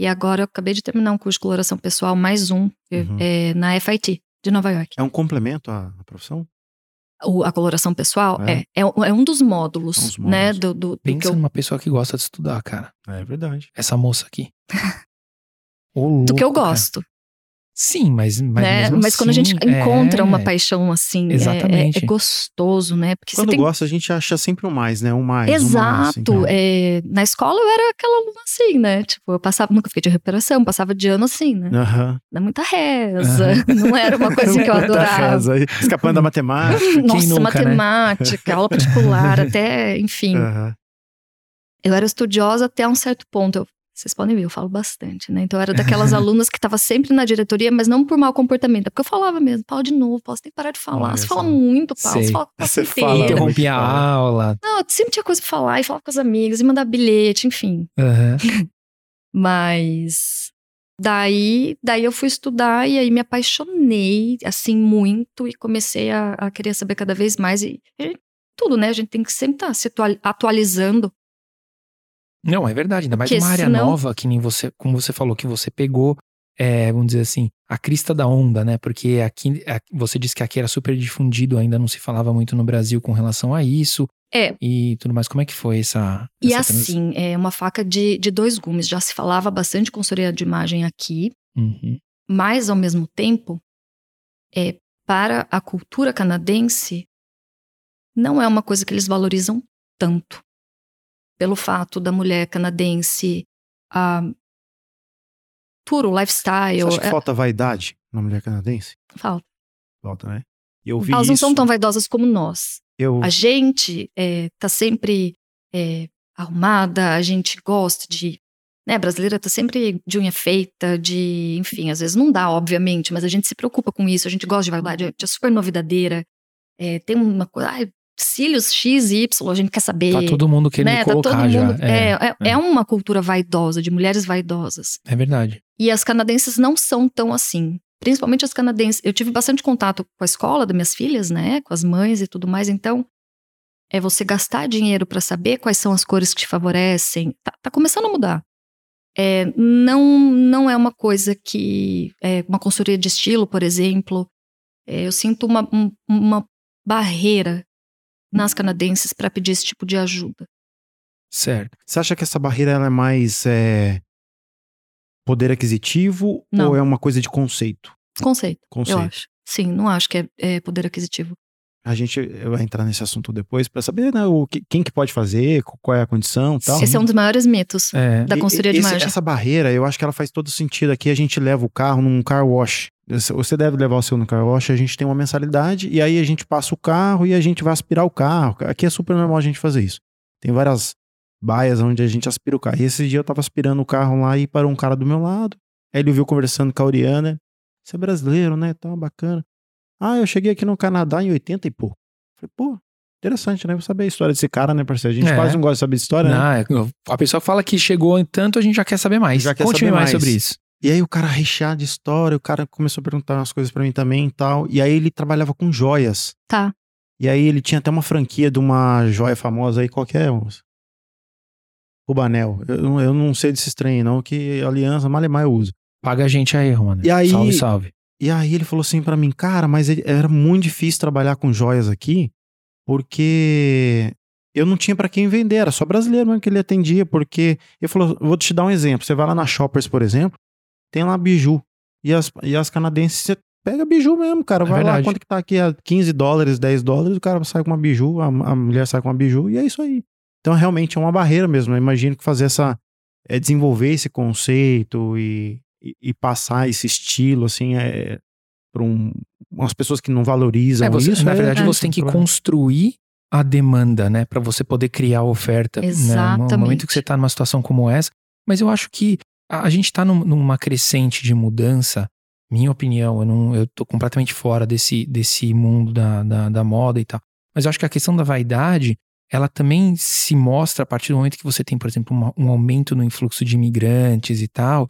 E agora eu acabei de terminar um curso de coloração pessoal, mais um, Uhum. eh, na FIT, de Nova York. É um complemento à profissão? O- a coloração pessoal É. é, é, um- é um dos módulos, São os né? módulos. Do, do, do que Pensa eu, numa pessoa que gosta de estudar, cara. É verdade. Essa moça aqui. [LAUGHS] Ô, do que eu louco, gosto. Sim, mas. Mas, né? mesmo Mas quando a gente assim, encontra é- uma paixão assim, é- é- Exatamente. É, gostoso, né? Porque Quando você tem. gosta, a gente acha sempre um mais, né? Um mais. um mais, Exato. então. é, na escola eu era aquela aluna assim, né? Tipo, eu passava, nunca fiquei de recuperação, passava de ano assim, né? Aham. Dá muita reza. [LAUGHS] Não era uma coisa que eu [LAUGHS] Muita adorava. reza. Escapando da matemática. Nossa, nunca, né? matemática, aula particular, [LAUGHS] até, enfim. Aham. Eu era estudiosa até um certo ponto. Eu- vocês podem ver, eu falo bastante, né? Então eu era daquelas [LAUGHS] alunas que estava sempre na diretoria, mas não por mau comportamento, é porque eu falava mesmo, Paulo de novo, Paulo, você tem que parar de falar. Olha você só. fala muito, Paulo, Sei. você fala com a Você fala muito. Interrompia a aula. Não, eu sempre tinha coisa pra falar e falava com as amigas e mandar bilhete, enfim. Aham. [LAUGHS] Mas daí, daí eu fui estudar e aí me apaixonei assim muito e comecei a, a querer saber cada vez mais e, e tudo, né? A gente tem que sempre estar se atual- atualizando. Não, é verdade. Ainda mais Porque uma área senão- nova, que nem você, como você falou, que você pegou, é, vamos dizer assim, a crista da onda, né? Porque aqui, você disse que aqui era super difundido, ainda não se falava muito no Brasil com relação a isso. É. E tudo mais. Como é que foi essa. E essa assim, é uma faca de, de dois gumes. Já se falava bastante de consultoria de imagem aqui, Uhum. mas ao mesmo tempo, é, para a cultura canadense, não é uma coisa que eles valorizam tanto. Pelo fato da mulher canadense, a puro Você lifestyle. acha que é- falta vaidade na mulher canadense? falta. Falta, né? Eu vi Elas não isso. são tão vaidosas como nós. Eu... A gente é, tá sempre é, arrumada, a gente gosta de. Né, a brasileira tá sempre de unha feita, de. Enfim, às vezes não dá, obviamente, mas a gente se preocupa com isso, a gente gosta de vaidade, a gente é super novidadeira. é, tem uma coisa. Ai, cílios X e Y, a gente quer saber. Tá todo mundo querendo né, tá colocar já. mundo. É, É, é, é. é uma cultura vaidosa, de mulheres vaidosas. é verdade. E as canadenses não são tão assim. principalmente as canadenses. Eu tive bastante contato com a escola das minhas filhas, né? Com as mães e tudo mais. Então, é você gastar dinheiro para saber quais são as cores que te favorecem. Tá, tá começando a mudar. É, não, não é uma coisa que. É, uma consultoria de estilo, por exemplo. É, eu sinto uma, um, uma barreira nas canadenses para pedir esse tipo de ajuda. Certo. Você acha que essa barreira ela é mais é, poder aquisitivo Não. ou é uma coisa de conceito? Conceito, Conceito. eu acho. Sim, não acho que é, é poder aquisitivo. A gente vai entrar nesse assunto depois para saber né, o que, quem que pode fazer, qual é a condição e tal. Esse é um dos maiores mitos É. da consultoria e- de esse- imagem. Essa barreira, eu acho que ela faz todo sentido. Aqui a gente leva o carro num car wash. Você deve levar o seu no car wash, a gente tem uma mensalidade e aí a gente passa o carro e a gente vai aspirar o carro. Aqui é super normal a gente fazer isso. Tem várias baias onde a gente aspira o carro. E esse dia eu tava aspirando o carro lá e parou um cara do meu lado. Aí ele viu conversando com a Oriana. Você é brasileiro, né? Tá bacana. Ah, eu cheguei aqui no Canadá em 80 e pouco. Falei, pô, interessante, né? Vou saber a história desse cara, né, parceiro? A gente É. quase não gosta de saber de história, né? Não, é- a pessoa fala que chegou em tanto, a gente já quer saber mais. Já quer saber mais mais. sobre isso. E aí o cara recheado de história, o cara começou a perguntar umas coisas pra mim também e tal. E aí ele trabalhava com joias. Tá. E aí ele tinha até uma franquia de uma joia famosa aí, qualquer. Rubanel. Eu, não- eu não sei desses trem não, que aliança Malemar eu uso. Paga a gente aí, Romana. E aí- Salve, salve. E aí ele falou assim pra mim, cara, mas era muito difícil trabalhar com joias aqui, porque eu não tinha pra quem vender, era só brasileiro mesmo que ele atendia, porque ele falou, vou te dar um exemplo, você vai lá na Shoppers, por exemplo, tem lá biju, e as, e as canadenses, você pega biju mesmo, cara, É vai lá, verdade. quanto que tá aqui, a 15 dólares, 10 dólares, o cara sai com uma biju, a, a mulher sai com uma biju, e é isso aí. Então realmente é uma barreira mesmo, eu imagino que fazer essa, é desenvolver esse conceito e, e, e passar esse estilo, assim, é, para um, umas pessoas que não valorizam É, você- isso. na verdade, é. você tem que construir a demanda, né? Pra você poder criar a oferta. Né? No Exatamente. momento que você tá numa situação como essa. Mas eu acho que a, a gente tá num- numa crescente de mudança. Minha opinião, eu, não, eu tô completamente fora desse, desse mundo da, da, da moda e tal. Mas eu acho que a questão da vaidade, ela também se mostra a partir do momento que você tem, por exemplo, uma- um aumento no influxo de imigrantes e tal.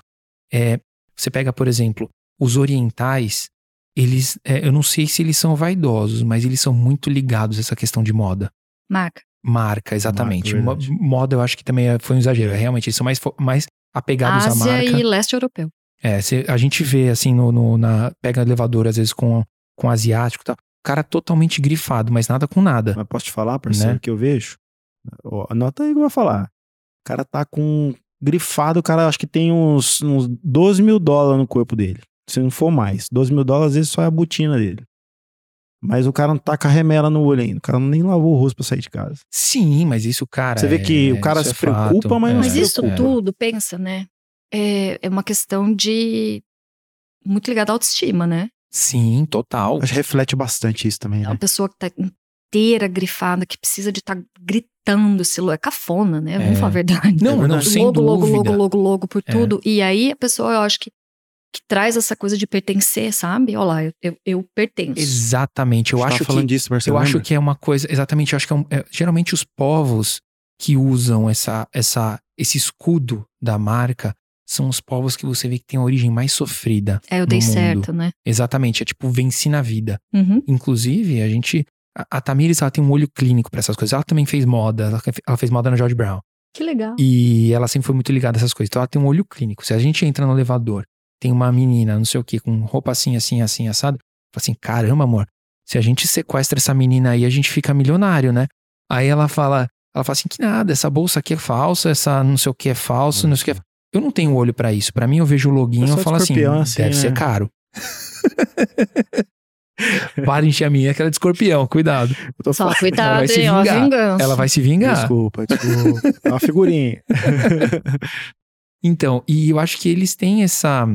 É, você pega, por exemplo, os orientais, eles, é, eu não sei se eles são vaidosos, mas eles são muito ligados a essa questão de moda. Marca. Marca, exatamente. Marca, moda eu acho que também é- foi um exagero. Realmente, eles são mais, mais apegados à Ásia marca. e leste europeu. É, cê- a gente vê assim no, no- na pega elevador às vezes com com asiático, e tal. O cara totalmente grifado, mas nada com nada. Mas posso te falar, parceiro, Né? que eu vejo? Anota aí que eu vou falar. O cara tá com grifado, o cara acho que tem uns, uns 12 mil dólares no corpo dele. Se não for mais. 12 mil dólares, às vezes só é a botina dele. Mas o cara não tá com a remela no olho ainda. O cara nem lavou o rosto pra sair de casa. Sim, mas isso, cara. Você vê que é- o cara isso se é fato. preocupa, mas não Mas se isso preocupa. tudo, pensa, né? É, é uma questão de. Muito ligada à autoestima, né? Sim, total. Acho que reflete bastante isso também, É uma né? pessoa que tá inteira grifada, que precisa de estar gritando esse logo. É cafona, né? É. Vamos falar a verdade. Não, É não, verdade. sem logo, logo, logo, logo, logo por É. tudo. E aí a pessoa, eu acho que, que traz essa coisa de pertencer, sabe? Olha lá, eu, eu, eu pertenço. Exatamente. Eu acho falando que disso, Marcelo. eu acho lembra? que é uma coisa, exatamente, eu acho que é, um- é- geralmente os povos que usam essa, essa, esse escudo da marca são os povos que você vê que tem a origem mais sofrida. É, eu no dei mundo. certo, né? Exatamente, é tipo venci na vida. Uhum. Inclusive, a gente. A, a Tamires, ela tem um olho clínico pra essas coisas. Ela também fez moda, ela, ela fez moda no George Brown. Que legal. E ela sempre foi muito ligada a essas coisas. Então ela tem um olho clínico. Se a gente entra no elevador, tem uma menina, não sei o que, com roupa assim, assim, assim, assado. Fala assim: caramba, amor, se a gente sequestra essa menina aí, a gente fica milionário, né? Aí ela fala, ela fala assim: que nada, essa bolsa aqui é falsa, essa não sei o que é falso, não sei o que é. Eu não tenho olho pra isso. Pra mim, eu vejo o loginho e eu falo assim: assim, deve né? ser caro. [LAUGHS] [LAUGHS] Para de encher a minha, aquela de escorpião, cuidado. Eu tô Só falando. cuidado, vai se? Ó, vingar. vingança. Ela vai se vingar. Desculpa, desculpa. É uma figurinha. [LAUGHS] Então, e eu acho que eles têm essa.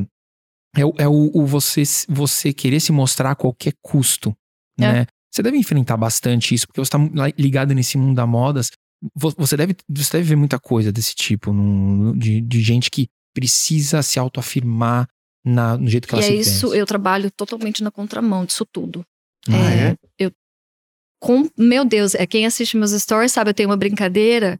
É, o- é o, o você, você querer se mostrar a qualquer custo, É. né? Você deve enfrentar bastante isso, porque você está ligado nesse mundo da modas. Vo- Você deve, você deve ver muita coisa desse tipo, num- de, de gente que precisa se autoafirmar na, no jeito que E ela é se isso, veste. eu trabalho totalmente na contramão disso tudo. Ah, é? Eu, com, meu Deus, é quem assiste meus stories sabe, eu tenho uma brincadeira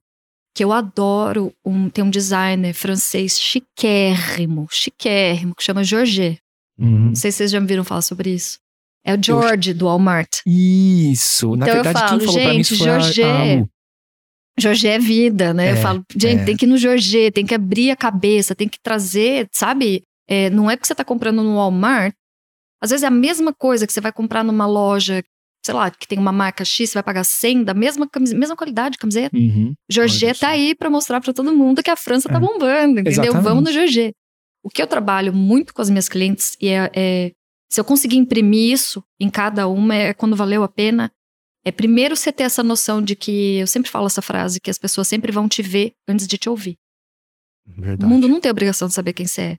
que eu adoro. Um, tem um designer francês chiquérrimo, chiquérrimo, que chama Georget. Uhum. Não sei se vocês já me viram falar sobre isso. É o George do Walmart. Isso. Na Então eu verdade, falo, quem falou pra mim gente, isso foi a-. Jorge é vida, né? É, eu falo, gente, é. tem que ir no Jorge, tem que abrir a cabeça, tem que trazer, sabe? É, não é porque você tá comprando no Walmart. Às vezes é a mesma coisa que você vai comprar numa loja, sei lá, que tem uma marca X, você vai pagar 100 da mesma, camis- mesma qualidade de camiseta. Uhum. Olha tá aí pra mostrar pra todo mundo que a França tá É. bombando, entendeu? Exatamente. Vamos no Jorge. O que eu trabalho muito com as minhas clientes e é, é- se eu conseguir imprimir isso em cada uma é quando valeu a pena. É primeiro você ter essa noção de que eu sempre falo essa frase que as pessoas sempre vão te ver antes de te ouvir. Verdade. O mundo não tem obrigação de saber quem você é.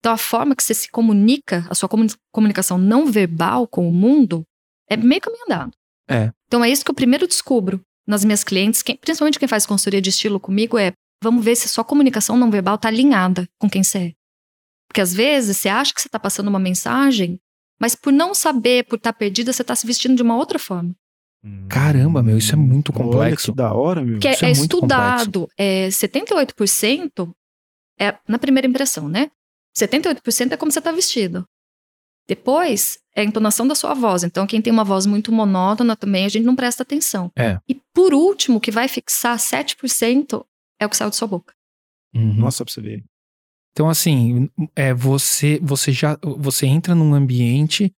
Então a forma que você se comunica, a sua comuni- comunicação não verbal com o mundo é meio caminho andado. É. Então é isso que eu primeiro descubro nas minhas clientes, quem- principalmente quem faz consultoria de estilo comigo, é vamos ver se a sua comunicação não verbal tá alinhada com quem você é. Porque às vezes você acha que você tá passando uma mensagem, mas por não saber, por estar perdida, você tá se vestindo de uma outra forma. Caramba, meu, isso é muito Olha complexo. que da hora, meu. Que é, Isso é é muito estudado. É, 78% é na primeira impressão, né? 78% é como você tá vestido. Depois é a entonação da sua voz. Então, quem tem uma voz muito monótona também, a gente não presta atenção. É. E por último, o que vai fixar 7% é o que saiu de sua boca. Uhum. Nossa, pra você ver. Então, assim, é, você, você já você entra num ambiente,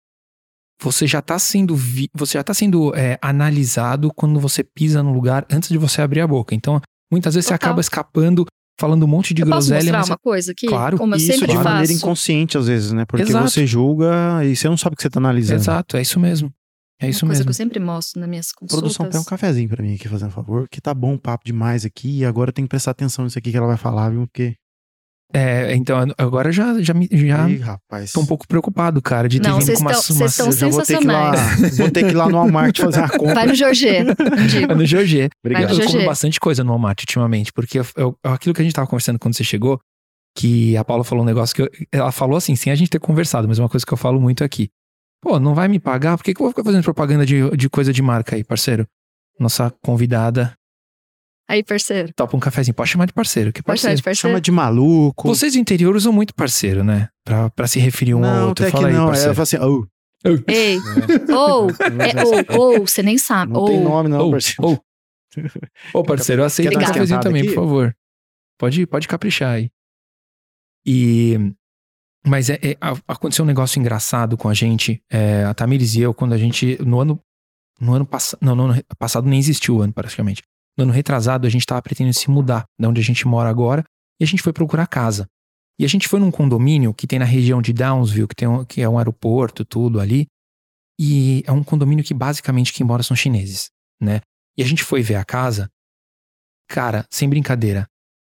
você já tá sendo, vi- você já tá sendo é, analisado quando você pisa no lugar antes de você abrir a boca. Então, muitas vezes você Total. acaba escapando, falando um monte de eu posso groselha, mostrar mas uma coisa aqui? Claro, Como eu sempre isso de faço. maneira inconsciente, às vezes, né? Porque Exato. você julga e você não sabe o que você tá analisando. Exato, é isso mesmo. É isso uma coisa mesmo. que eu sempre mostro nas minhas consultas. Produção, pega um cafezinho pra mim aqui, fazendo favor, que tá bom o papo demais aqui e agora eu tenho que prestar atenção nisso aqui que ela vai falar, viu? Porque. É, então, agora já, já, me- já Ih, rapaz. tô um pouco preocupado, cara, de ter Não, vindo com umas, estão- umas... vocês estão já vou ter que ir lá, sensacionais. [LAUGHS] vou ter que ir lá no Walmart fazer uma compra. Vai no Jorge, digo. no GG. Obrigado. no Eu como bastante coisa no Walmart ultimamente, porque eu- eu- aquilo que a gente tava conversando quando você chegou, que a Paula falou um negócio que eu- ela falou assim, sem a gente ter conversado, mas é uma coisa que eu falo muito aqui. Pô, não vai me pagar? Por que, que eu vou ficar fazendo propaganda de, de coisa de marca aí, parceiro? Nossa convidada Aí, parceiro. topa um cafezinho. Pode chamar de parceiro, que Pode chamar parceiro. de parceiro? Chama de maluco. Vocês do interior usam muito parceiro, né? Pra, pra se referir um não, ao outro. até que Fala aí, não. É, parceiro. eu falo assim, oh, Ei, [LAUGHS] ou, é, ou, ou, você nem sabe. não ou, tem nome não, Ô, parceiro. ô. Ô, parceiro, aceita um cafezinho também, aqui? por favor. Pode, pode caprichar aí. E. Mas é, é, aconteceu um negócio engraçado com a gente, é, a Tamires e eu, quando a gente. No ano. No ano passado. Não, no ano passado nem existiu o ano, praticamente. No ano retrasado, a gente tava pretendendo se mudar da onde a gente mora agora e a gente foi procurar casa. E a gente foi num condomínio que tem na região de Downsville, que, tem um, que é um aeroporto, tudo ali. E é um condomínio que basicamente quem mora são chineses, né? E a gente foi ver a casa. Cara, sem brincadeira.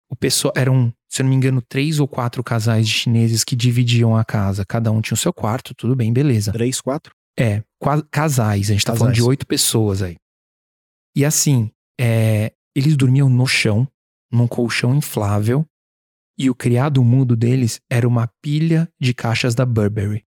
O pessoal eram, se eu não me engano, três ou quatro casais de chineses que dividiam a casa. Cada um tinha o seu quarto, tudo bem, beleza. Três, quatro? É, casais. A gente tá falando Casais. de oito pessoas aí. E assim, é, eles dormiam no chão, num colchão inflável. E o criado mudo deles era uma pilha de caixas da Burberry.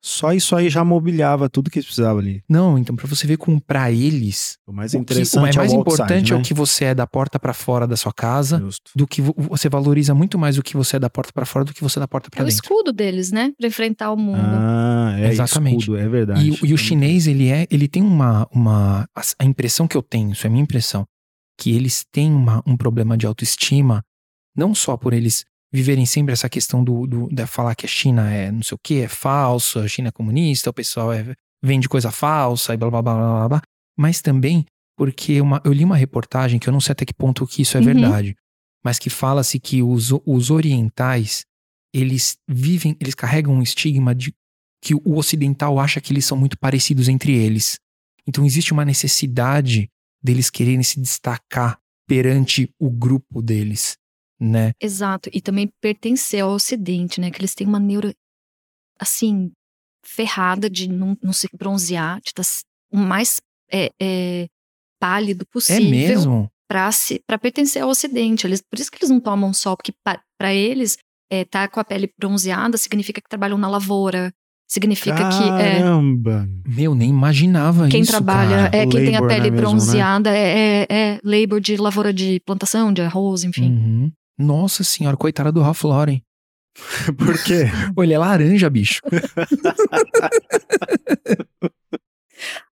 Só isso aí já mobiliava tudo que eles precisavam ali. Não, então pra você ver como pra eles O mais o que interessante o mais é o importante outside, é né? o que você é da porta pra fora da sua casa, Justo. do que vo- você valoriza muito mais o que você é da porta pra fora do que você é da porta É pra o dentro. escudo deles, né? Pra enfrentar o mundo. Ah, é Exatamente. escudo, é verdade. E, o- e o chinês, ele é, ele tem uma, uma a, a impressão que eu tenho, isso é a minha impressão, que eles têm uma, um problema de autoestima, não só por eles viverem sempre essa questão do, do da falar que a China é não sei o que, é falso, a China é comunista, o pessoal é, vende coisa falsa e blá blá blá blá blá, blá mas também porque uma, eu li uma reportagem que eu não sei até que ponto que isso é Uhum. verdade, mas que fala-se que os, os orientais eles vivem, eles carregam um estigma de que o ocidental acha que eles são muito parecidos entre eles. Então existe uma necessidade deles quererem se destacar perante o grupo deles, né? Exato. E também pertencer ao Ocidente, né? Que eles têm uma neuro, assim, ferrada de não, não se bronzear, de estar o mais é, é, pálido É possível. mesmo? Pra, se, pra pertencer ao Ocidente. Eles, por isso que eles não tomam sol, porque pa- pra eles, é, tá com a pele bronzeada significa que trabalham na lavoura. Significa que é, Caramba. Meu, nem imaginava quem isso, trabalha, cara. é, quem tem a Labor, pele né, mesmo, né? bronzeada é, é, é labor de lavoura de plantação, de arroz, enfim. Uhum. Nossa senhora, coitada do Ralph Lauren. [LAUGHS] Por quê? [LAUGHS] Pô, ele é laranja, bicho. [LAUGHS]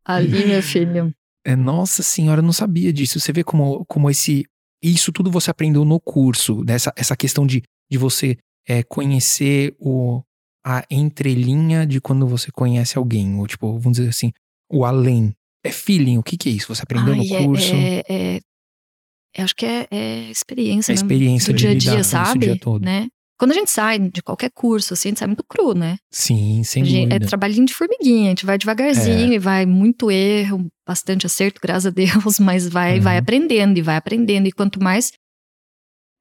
Ali, meu filho. É, nossa senhora, eu não sabia disso. Você vê como, como esse. Isso tudo você aprendeu no curso, dessa essa questão de, de você é, conhecer o, a entrelinha de quando você conhece alguém. Ou, tipo, vamos dizer assim, o além. É feeling, o que, que é isso? Você aprendeu Ai, no é- curso? É, é- eu acho que é, é experiência, É né? experiência do de dia a dia, sabe? dia todo. Né? Quando a gente sai de qualquer curso, assim, a gente sai muito cru, né? Sim, sem A gente- é dúvida. trabalhinho de formiguinha, a gente vai devagarzinho É. e vai muito erro, bastante acerto, graças a Deus, [LAUGHS] mas vai, Uhum. vai aprendendo e vai aprendendo. E quanto mais.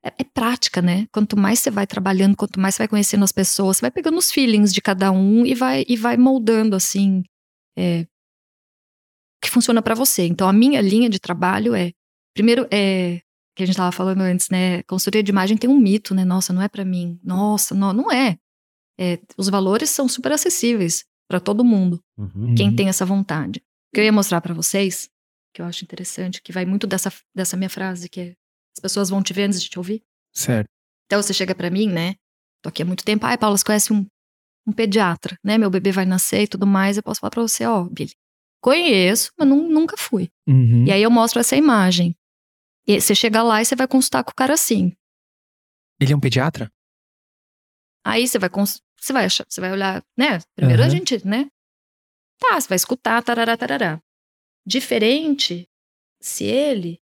É, é prática, né? Quanto mais você vai trabalhando, quanto mais você vai conhecendo as pessoas, você vai pegando os feelings de cada um e vai, e vai moldando, assim, é, o que funciona pra você. Então, a minha linha de trabalho é. Primeiro, é. Que a gente tava falando antes, né? Consultoria de imagem tem um mito, né? Nossa, não é pra mim. Nossa, não, não é. É, os valores são super acessíveis pra todo mundo, Uhum. quem Uhum. tem essa vontade. O que eu ia mostrar pra vocês, que eu acho interessante, que vai muito dessa, dessa minha frase, que é as pessoas vão te ver antes de te ouvir. Certo. Então você chega pra mim, né? Tô aqui há muito tempo. Ai, Paula, você conhece um, um pediatra, né? Meu bebê vai nascer e tudo mais. Eu posso falar pra você, ó, Billy, conheço, mas nun- nunca fui. Uhum. E aí eu mostro essa imagem. E você chega lá e você vai consultar com o cara assim. Ele é um pediatra? Aí você vai cons- você vai achar, você vai olhar, né? Primeiro a Aham. gente, né? Tá, você vai escutar, tarará, tarará. Diferente se ele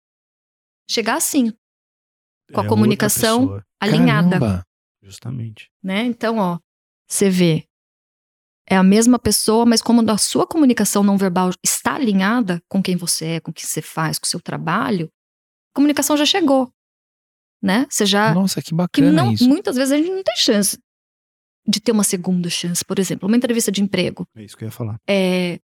chegar assim, com a É outra comunicação alinhada, Caramba. Justamente. né? Então, ó, você vê é a mesma pessoa, mas como a sua comunicação não verbal está alinhada com quem você é, com o que você faz, com o seu trabalho, a comunicação já chegou, né? Você já Nossa, que que bacana não, isso. muitas vezes a gente não tem chance de ter uma segunda chance, por exemplo, uma entrevista de emprego, É isso que eu ia falar. é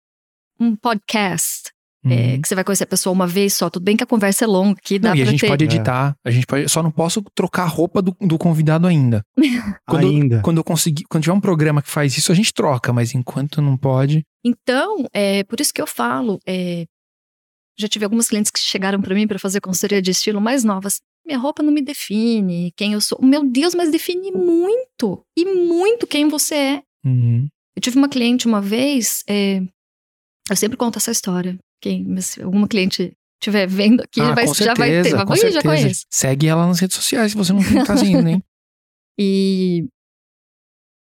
um podcast, é, Uhum. que você vai conhecer a pessoa uma vez só. Tudo bem que a conversa é longa, que dá Não, e a gente ter. pode editar, a gente pode. Só não posso trocar a roupa do, do convidado ainda. [LAUGHS] Quando- Ainda. Quando eu conseguir, quando tiver um programa que faz isso, a gente troca, mas enquanto não pode. Então, é por isso que eu falo. é, já tive algumas clientes que chegaram pra mim pra fazer consultoria de estilo mais novas. Minha roupa não me define quem eu sou. Meu Deus, mas define muito e muito quem você é. Uhum. Eu tive uma cliente uma vez, é, eu sempre conto essa história. Quem, se alguma cliente estiver vendo aqui, Ah, vai, com já vai ter. certeza, com "Ih, já certeza. conheço. Segue ela nas redes sociais se você não tá fazendo, hein? [LAUGHS] E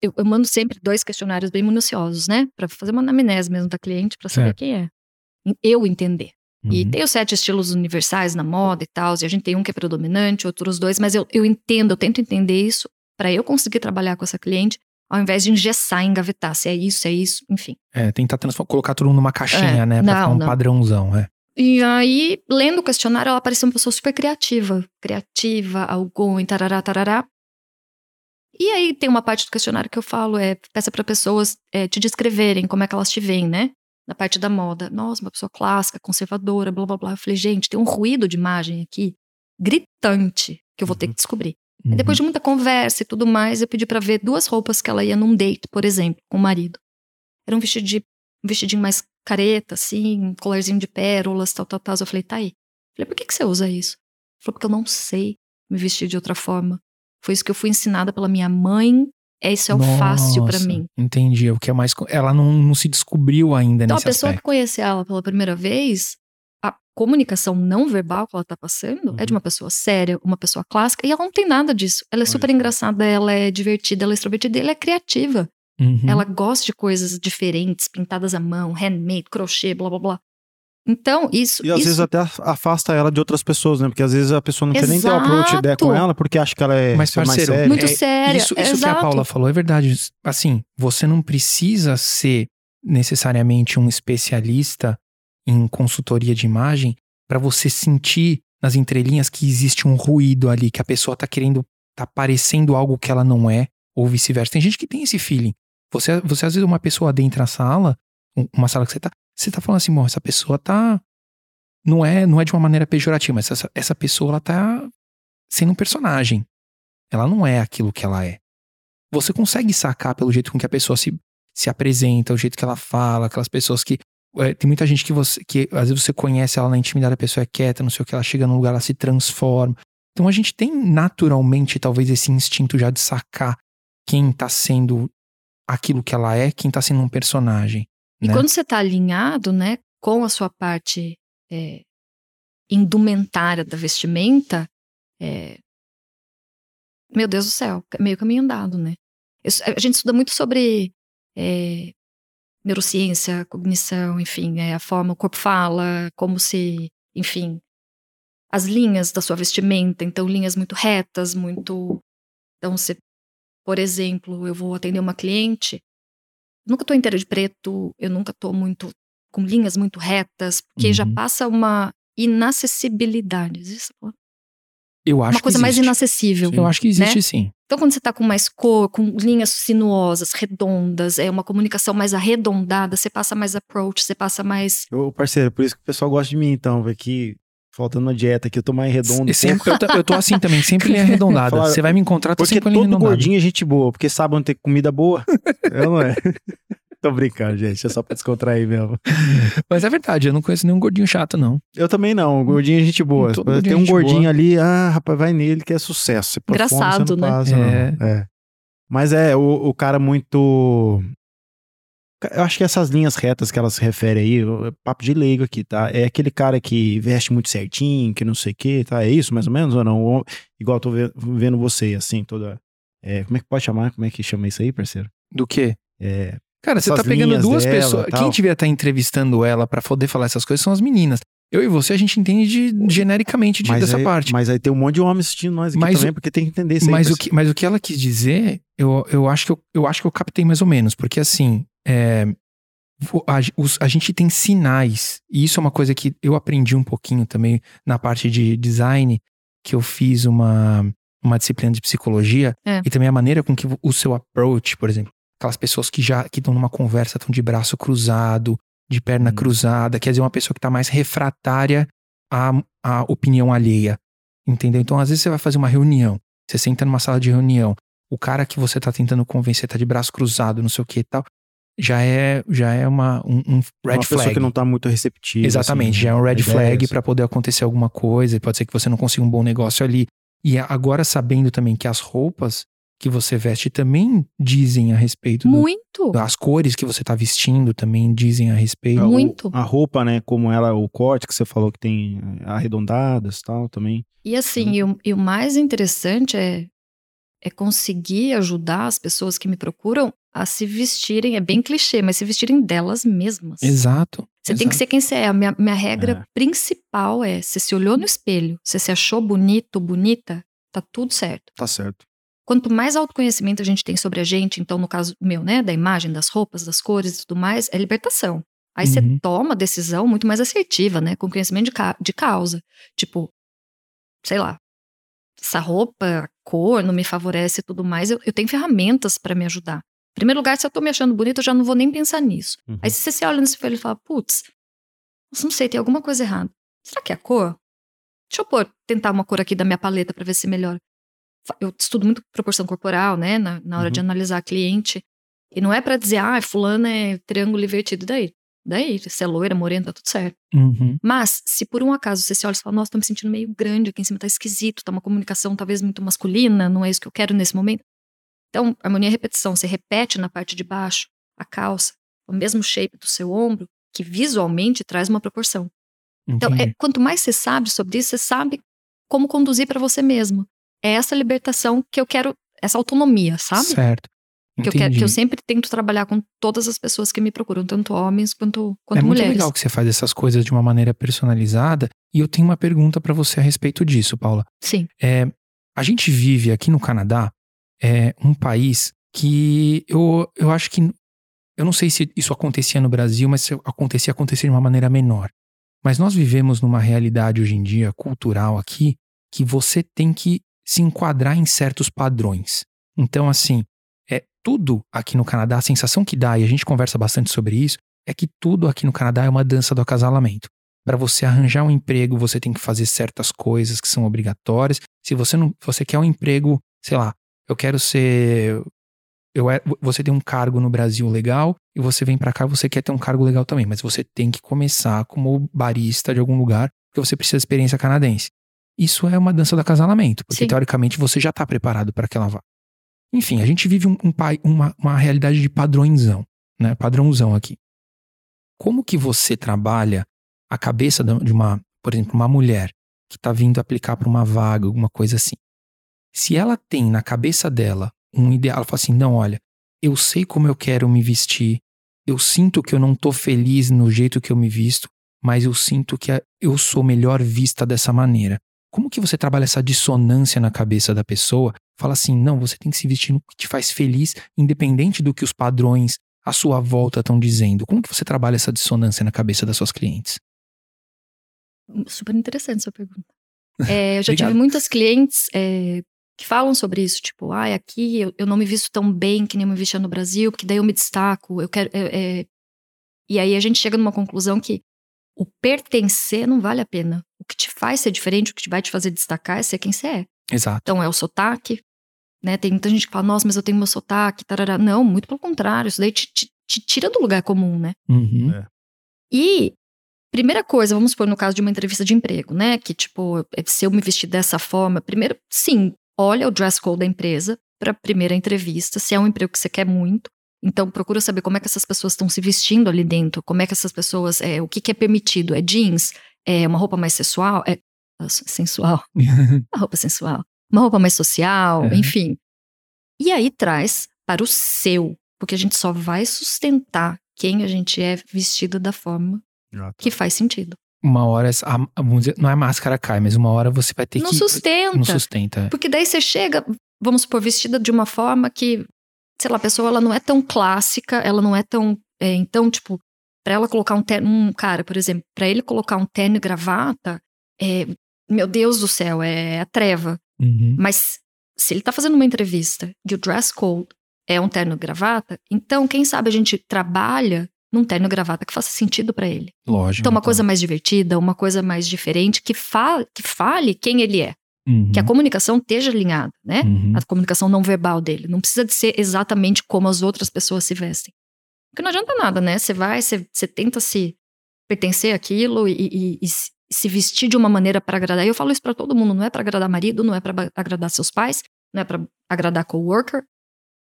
eu, eu mando sempre dois questionários bem minuciosos, né? Pra fazer uma anamnese mesmo da cliente, pra saber Certo. quem é. Eu entender. E Uhum. tem os sete estilos universais na moda e tal, e a gente tem um que é predominante, outros dois, mas eu, eu entendo, eu tento entender isso pra eu conseguir trabalhar com essa cliente, ao invés de engessar e engavetar. Se é isso, é isso, enfim. É, tentar transformar, colocar tudo numa caixinha, É, né? Pra não, ficar um não. padrãozão, é. E aí, lendo o questionário, ela parecia uma pessoa super criativa. Criativa, algum, tarará, tarará. E aí tem uma parte do questionário que eu falo, é peça para pessoas é, te descreverem como é que elas te veem, né? Na parte da moda. Nossa, uma pessoa clássica, conservadora, blá blá blá. Eu falei, gente, tem um ruído de imagem aqui gritante que eu vou ter Uhum. que descobrir. Uhum. Depois de muita conversa e tudo mais, eu pedi pra ver duas roupas que ela ia num date, por exemplo, com o marido. Era um vestido de, um vestidinho mais careta, assim, um colarzinho de pérolas, tal, tal, tal. Eu falei, tá aí. Falei, por que, que você usa isso? Ele falou, porque eu não sei me vestir de outra forma. Foi isso que eu fui ensinada pela minha mãe. Esse é o fácil pra Nossa, mim. Entendi. O que é mais. Ela não, não se descobriu ainda Então, a nesse pessoa aspecto. que conhece ela pela primeira vez, a comunicação não verbal que ela tá passando é de Uhum. uma pessoa séria, uma pessoa clássica, e ela não tem nada disso. Ela é Olha super engraçada, ela é divertida, ela é extrovertida, ela é criativa. Uhum. Ela gosta de coisas diferentes, pintadas à mão, handmade, crochê, blá blá blá. Então, isso. E às isso vezes até afasta ela de outras pessoas, né? Porque às vezes a pessoa não quer nem ter uma Exato. approach ideia com ela porque acha que ela é Mas, mais parceiro, séria. muito é, séria. Isso, isso que a exato. Paula falou é verdade. Assim, você não precisa ser necessariamente um especialista em consultoria de imagem para você sentir nas entrelinhas que existe um ruído ali, que a pessoa tá querendo, tá parecendo algo que ela não é, ou vice-versa. Tem gente que tem esse feeling. Você, você às vezes, uma pessoa dentro da sala, um- uma sala que você tá, você tá falando assim, bom, essa pessoa tá. Não é, não é de uma maneira pejorativa, mas essa, essa pessoa, ela tá sendo um personagem. Ela não é aquilo que ela é. Você consegue sacar pelo jeito com que a pessoa se, se apresenta, o jeito que ela fala, aquelas pessoas que. é, tem muita gente que você. que às vezes você conhece ela na intimidade, a pessoa é quieta, não sei o que, ela chega num lugar, ela se transforma. Então a gente tem naturalmente, talvez, esse instinto já de sacar quem tá sendo aquilo que ela é, quem tá sendo um personagem. E né? quando você tá alinhado, né, com a sua parte é, indumentária da vestimenta, é, meu Deus do céu, meio caminho andado, né? Isso- a gente estuda muito sobre é, neurociência, cognição, enfim, é, a forma o corpo fala, como se, enfim, as linhas da sua vestimenta, então linhas muito retas, muito. Então, você, por exemplo, eu vou atender uma cliente, nunca tô inteira de preto, eu nunca tô muito com linhas muito retas, porque já Uhum. passa uma inacessibilidade. Existe? Eu acho uma coisa que mais inacessível. Eu acho que existe né? sim. Então, quando você tá com mais cor, com linhas sinuosas, redondas, é uma comunicação mais arredondada, você passa mais approach, você passa mais. Ô, parceiro, por isso que o pessoal gosta de mim, então, velho, que faltando uma dieta aqui, eu tô mais redondo. Sempre, eu, tô- eu tô assim também, sempre [LAUGHS] linha arredondada. Fala- Você vai me encontrar, tô Porque sempre com a linha todo arredondada. gordinho é gente boa, porque sabe onde tem comida boa. é, não é? [LAUGHS] Tô brincando, gente. É só pra descontrair mesmo. Mas é verdade, eu não conheço nenhum gordinho chato, não. Eu também não. Gordinho é gente boa. Tem gordinho é um gordinho boa. ali, ah, rapaz, vai nele que é sucesso. Você fome, Engraçado, não né? passa, É. É. Mas é, o, o cara muito. Eu acho que essas linhas retas que elas se referem aí, é papo de leigo aqui, tá? É aquele cara que veste muito certinho, que não sei o quê, tá? É isso mais ou menos ou não? Ou- igual eu tô ve- vendo você, assim, toda. é, como é que pode chamar? Como é que chama isso aí, parceiro? Do quê? É, Cara, você tá pegando duas dela, pessoas. tal. Quem devia estar entrevistando ela pra poder falar essas coisas são as meninas. Eu e você, a gente entende de- genericamente de- mas, dessa aí, parte. mas aí tem um monte de homens assistindo nós aqui Mas também, porque tem que entender isso aí. Mas o, que, mas o que ela quis dizer, eu, eu, acho que eu, eu acho que eu captei mais ou menos. Porque assim, é, a, os- a gente tem sinais. E isso é uma coisa que eu aprendi um pouquinho também na parte de design, que eu fiz uma, uma disciplina de psicologia. É. E também a maneira com que o seu approach, por exemplo, aquelas pessoas que já que estão numa conversa, estão de braço cruzado, de perna Hum. cruzada, quer dizer, uma pessoa que está mais refratária à, à opinião alheia. Entendeu? Então, às vezes você vai fazer uma reunião, você senta numa sala de reunião, o cara que você tá tentando convencer tá de braço cruzado, não sei o que e tal, já é, já é uma, um, um red uma pessoa flag. que não tá muito receptiva. Exatamente, assim, já é um red ideias. flag para poder acontecer alguma coisa, pode ser que você não consiga um bom negócio ali. E agora sabendo também que as roupas que você veste também dizem a respeito do, Muito. as cores que você tá vestindo também dizem a respeito. O- Muito. A roupa, né, como ela, o corte que você falou que tem arredondadas e tal, também. E assim, e o, e o mais interessante é, é conseguir ajudar as pessoas que me procuram a se vestirem, é bem clichê, mas se vestirem delas mesmas. Exato. Você tem que ser quem você é. A minha, minha regra É. principal é: você se olhou no espelho, você se achou bonito, bonita, tá tudo certo. Tá certo. Quanto mais autoconhecimento a gente tem sobre a gente, então, no caso meu, né, da imagem, das roupas, das cores e tudo mais, é libertação. Aí você Uhum. toma a decisão muito mais assertiva, né, com conhecimento de, ca- de causa. Tipo, sei lá, essa roupa, a cor não me favorece e tudo mais, eu, eu tenho ferramentas pra me ajudar. Em primeiro lugar, se eu tô me achando bonita, eu já não vou nem pensar nisso. Uhum. Aí se você se olha no espelho e fala, putz, não sei, tem alguma coisa errada. Será que é a cor? Deixa eu pôr, tentar uma cor aqui da minha paleta pra ver se melhora. Eu estudo muito proporção corporal, né, na, na hora de Uhum. analisar a cliente. E não é pra dizer, ah, fulana é triângulo invertido. E daí? Daí, se é loira, morena, tá tudo certo. Uhum. Mas, se por um acaso você se olha e fala, nossa, tô me sentindo meio grande aqui em cima, tá esquisito, tá uma comunicação talvez muito masculina, não é isso que eu quero nesse momento. Então, harmonia e repetição, você repete na parte de baixo a calça, o mesmo shape do seu ombro, que visualmente traz uma proporção. Então, Entendi. é, quanto mais você sabe sobre isso, você sabe como conduzir para você mesmo. É essa libertação que eu quero, essa autonomia, sabe? Certo. Que eu, quero, que eu sempre tento trabalhar com todas as pessoas que me procuram, tanto homens quanto, quanto é muito mulheres. legal que você faz essas coisas de uma maneira personalizada. E eu tenho uma pergunta pra você a respeito disso, Paula. Sim. É, a gente vive aqui no Canadá é, um país que eu, eu acho que. Eu não sei se isso acontecia no Brasil, mas se acontecia, acontecia de uma maneira menor. Mas nós vivemos numa realidade hoje em dia, cultural aqui, que você tem que se enquadrar em certos padrões. Então, assim, é tudo aqui no Canadá, a sensação que dá, e a gente conversa bastante sobre isso, é que tudo aqui no Canadá é uma dança do acasalamento. Para você arranjar um emprego, você tem que fazer certas coisas que são obrigatórias. Se você não, você quer um emprego, sei lá, eu quero ser eu é, você tem um cargo no Brasil legal e você vem para cá, você quer ter um cargo legal também, mas você tem que começar como barista de algum lugar, porque você precisa de experiência canadense. Isso é uma dança do acasalamento, porque Sim. teoricamente você já tá preparado para aquela vaga. Enfim, a gente vive um, um, uma, uma realidade de padrãozão, né? Padrãozão aqui. Como que você trabalha a cabeça de uma, por exemplo, uma mulher que está vindo aplicar para uma vaga, alguma coisa assim? Se ela tem na cabeça dela um ideal, ela fala assim: não, olha, eu sei como eu quero me vestir, eu sinto que eu não tô feliz no jeito que eu me visto, mas eu sinto que eu sou melhor vista dessa maneira. Como que você trabalha essa dissonância na cabeça da pessoa? Fala assim, não, você tem que se vestir no que te faz feliz, independente do que os padrões à sua volta estão dizendo. Como que você trabalha essa dissonância na cabeça das suas clientes? Super interessante essa pergunta. [LAUGHS] É, eu já tive muitas clientes é, que falam sobre isso, tipo, ah, aqui eu, eu, não me visto tão bem que nem eu me vestia no Brasil, porque daí eu me destaco, eu quero. É, e aí a gente chega numa conclusão que o pertencer não vale a pena. O que te faz ser diferente, o que vai te fazer destacar é ser quem você é. Exato. Então é o sotaque, né? Tem muita gente que fala, nossa, mas eu tenho meu sotaque, tarará. Não, muito pelo contrário, isso daí te, te, te tira do lugar comum, né? Uhum. É. E, primeira coisa, vamos supor no caso de uma entrevista de emprego, né? Que, tipo, se eu me vestir dessa forma, primeiro, sim, olha o dress code da empresa para a primeira entrevista, se é um emprego que você quer muito. Então, procura saber como é que essas pessoas estão se vestindo ali dentro, como é que essas pessoas, é, o que, que é permitido, é jeans, é uma roupa mais sensual, é [LAUGHS] sensual, uma roupa sensual, uma roupa mais social, uhum. enfim. E aí traz para o seu, porque a gente só vai sustentar quem a gente é vestido da forma ah, tá. que faz sentido uma hora, a, dizer, não é máscara cai, mas uma hora você vai ter não que. Sustenta. Não sustenta. É. Porque daí você chega, vamos supor, vestida de uma forma que, sei lá, a pessoa ela não é tão clássica, ela não é tão. É, então, tipo, para ela colocar um terno. Um cara, por exemplo, para ele colocar um terno e gravata, é, meu Deus do céu, é a treva. Uhum. Mas se ele tá fazendo uma entrevista e o dress code é um terno e gravata, então, quem sabe a gente trabalha num terno e gravata que faça sentido para ele. Lógico. Então, uma então. coisa mais divertida, uma coisa mais diferente, que fale, que fale quem ele é. Uhum. Que a comunicação esteja alinhada, né? Uhum. A comunicação não verbal dele. Não precisa de ser exatamente como as outras pessoas se vestem. Porque não adianta nada, né? Você vai, você, você tenta se pertencer àquilo e, e, e se vestir de uma maneira para agradar. E eu falo isso para todo mundo, não é para agradar marido, não é para agradar seus pais, não é para agradar coworker,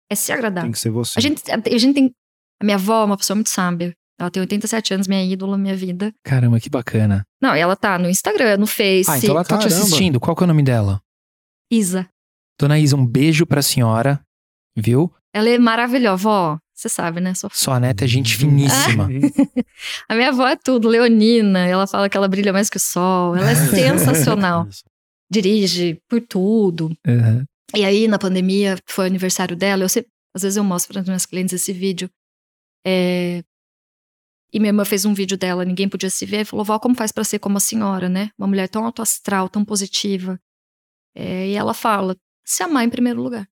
é se agradar. Tem que ser você. A gente, a gente tem a minha avó é uma pessoa muito sábia. Ela tem 87 anos, minha ídola, minha vida. Caramba, que bacana. Não, e ela tá no Instagram, no Face. Ah, então ela tá Caramba. te assistindo. Qual que é o nome dela? Isa. Dona Isa, um beijo pra senhora, viu? Ela é maravilhosa, vó. Você sabe, né? Sua, Sua neta é gente finíssima. [LAUGHS] a minha avó é tudo, leonina. Ela fala que ela brilha mais que o sol. Ela é [LAUGHS] sensacional. Dirige por tudo. Uhum. E aí, na pandemia, foi o aniversário dela. Eu sempre, às vezes eu mostro para as minhas clientes esse vídeo. É... E minha irmã fez um vídeo dela, ninguém podia se ver, e falou: Vó, como faz para ser como a senhora, né? Uma mulher tão autoastral, tão positiva. É... E ela fala: se amar em primeiro lugar.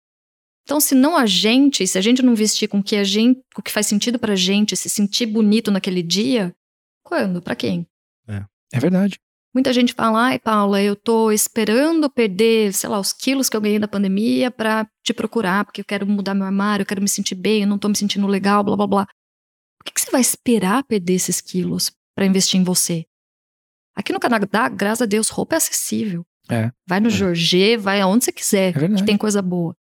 Então, se não a gente, se a gente não vestir com o que a gente, o que faz sentido pra gente, se sentir bonito naquele dia, quando? Para quem? É, é verdade. Muita gente fala, ai, Paula, eu tô esperando perder, sei lá, os quilos que eu ganhei da pandemia para te procurar, porque eu quero mudar meu armário, eu quero me sentir bem, eu não tô me sentindo legal, blá blá blá que, que você vai esperar perder esses quilos para investir em você? Aqui no Canadá, graças a Deus, roupa é acessível. É. Vai no é. Jorge, vai aonde você quiser, é que tem coisa boa.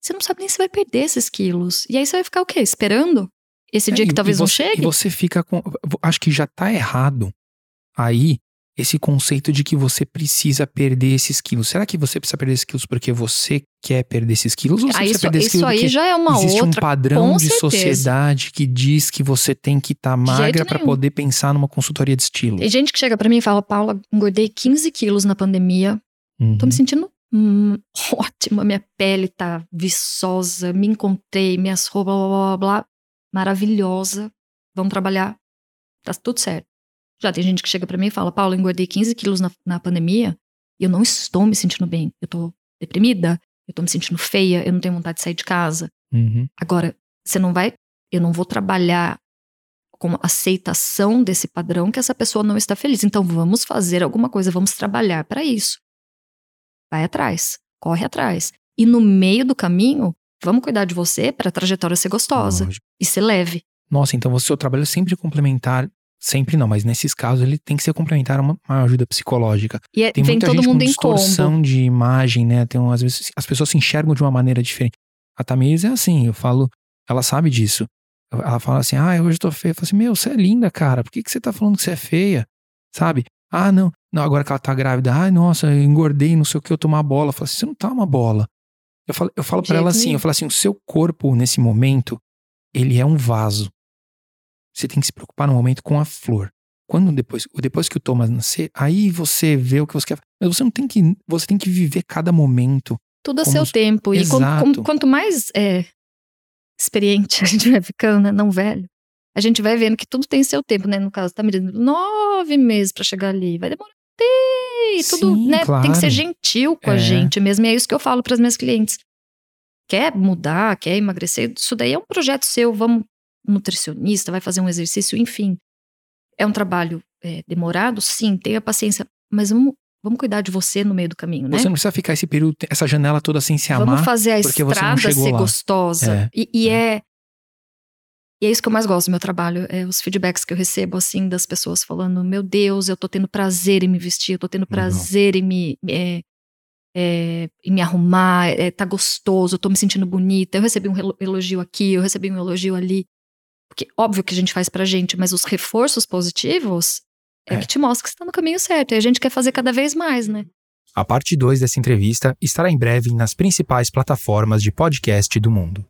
Você não sabe nem se vai perder esses quilos. E aí você vai ficar o quê? Esperando? Esse é, dia que talvez você, não chegue? E você fica com. Acho que já tá errado aí esse conceito de que você precisa perder esses quilos. Será que você precisa perder esses quilos porque você quer perder esses quilos? Ou você ah, precisa isso, perder esses quilos aí já é uma existe outra, um padrão de sociedade que diz que você tem que estar tá magra para poder pensar numa consultoria de estilo? Tem gente que chega para mim e fala, Paula, engordei 15 quilos na pandemia. Uhum. Tô me sentindo hum, [LAUGHS] ótima, minha pele tá viçosa, me encontrei, minhas roupas, blá, blá, blá, blá maravilhosa. Vamos trabalhar, tá tudo certo. Já tem gente que chega para mim e fala: Paulo, engordei 15 quilos na, na pandemia e eu não estou me sentindo bem. Eu tô deprimida, eu tô me sentindo feia, eu não tenho vontade de sair de casa. Uhum. Agora, você não vai. Eu não vou trabalhar com aceitação desse padrão que essa pessoa não está feliz. Então vamos fazer alguma coisa, vamos trabalhar para isso. Vai atrás, corre atrás. E no meio do caminho, vamos cuidar de você para a trajetória ser gostosa Lógico. e ser leve. Nossa, então o seu trabalho é sempre complementar Sempre não, mas nesses casos ele tem que ser complementar a uma, uma ajuda psicológica. E é, Tem muita todo gente mundo com distorção de imagem, né? Tem às vezes as pessoas se enxergam de uma maneira diferente. A Tamires é assim, eu falo, ela sabe disso. Ela fala assim, ah, hoje eu tô feia. Eu falo assim, meu, você é linda, cara. Por que, que você tá falando que você é feia? Sabe? Ah, não. Não, agora que ela tá grávida. Ai, nossa, eu engordei, não sei o que, eu tomar uma bola. Eu falo assim, você não tá uma bola. Eu falo, eu falo pra ela assim, eu falo assim, o seu corpo, nesse momento, ele é um vaso. Você tem que se preocupar no momento com a flor. Quando depois, depois que o Thomas nascer, aí você vê o que você quer. Mas você não tem que, você tem que viver cada momento. Tudo a seu os- tempo. E quanto, Exato. como- quanto mais é, experiente a gente vai ficando, né? não velho, a gente vai vendo que tudo tem seu tempo, né? No caso, tá me dando nove meses pra chegar ali. Vai demorar. E tudo, Sim, né? Tem claro. que ser gentil com a É. gente mesmo. E é isso que eu falo para as minhas clientes. Quer mudar, quer emagrecer? Isso daí é um projeto seu. Vamos nutricionista, vai fazer um exercício, enfim. É um trabalho é, demorado, sim, tenha paciência. Mas vamos, vamos cuidar de você no meio do caminho, né? Você não precisa ficar esse período, essa janela toda sem se Vamos amar. fazer a estrada ser lá. gostosa. É, E, e é. E é isso que eu mais gosto do meu trabalho. É os feedbacks que eu recebo, assim, das pessoas falando: Meu Deus, eu tô tendo prazer em me vestir, eu tô tendo prazer em me. é, é, em me arrumar, é, tá gostoso, eu tô me sentindo bonita. Eu recebi um elogio aqui, eu recebi um elogio ali. Porque, óbvio que a gente faz pra gente, mas os reforços positivos é, É. que te mostra que você tá no caminho certo. E a gente quer fazer cada vez mais, né? A parte 2 dessa entrevista estará em breve nas principais plataformas de podcast do mundo.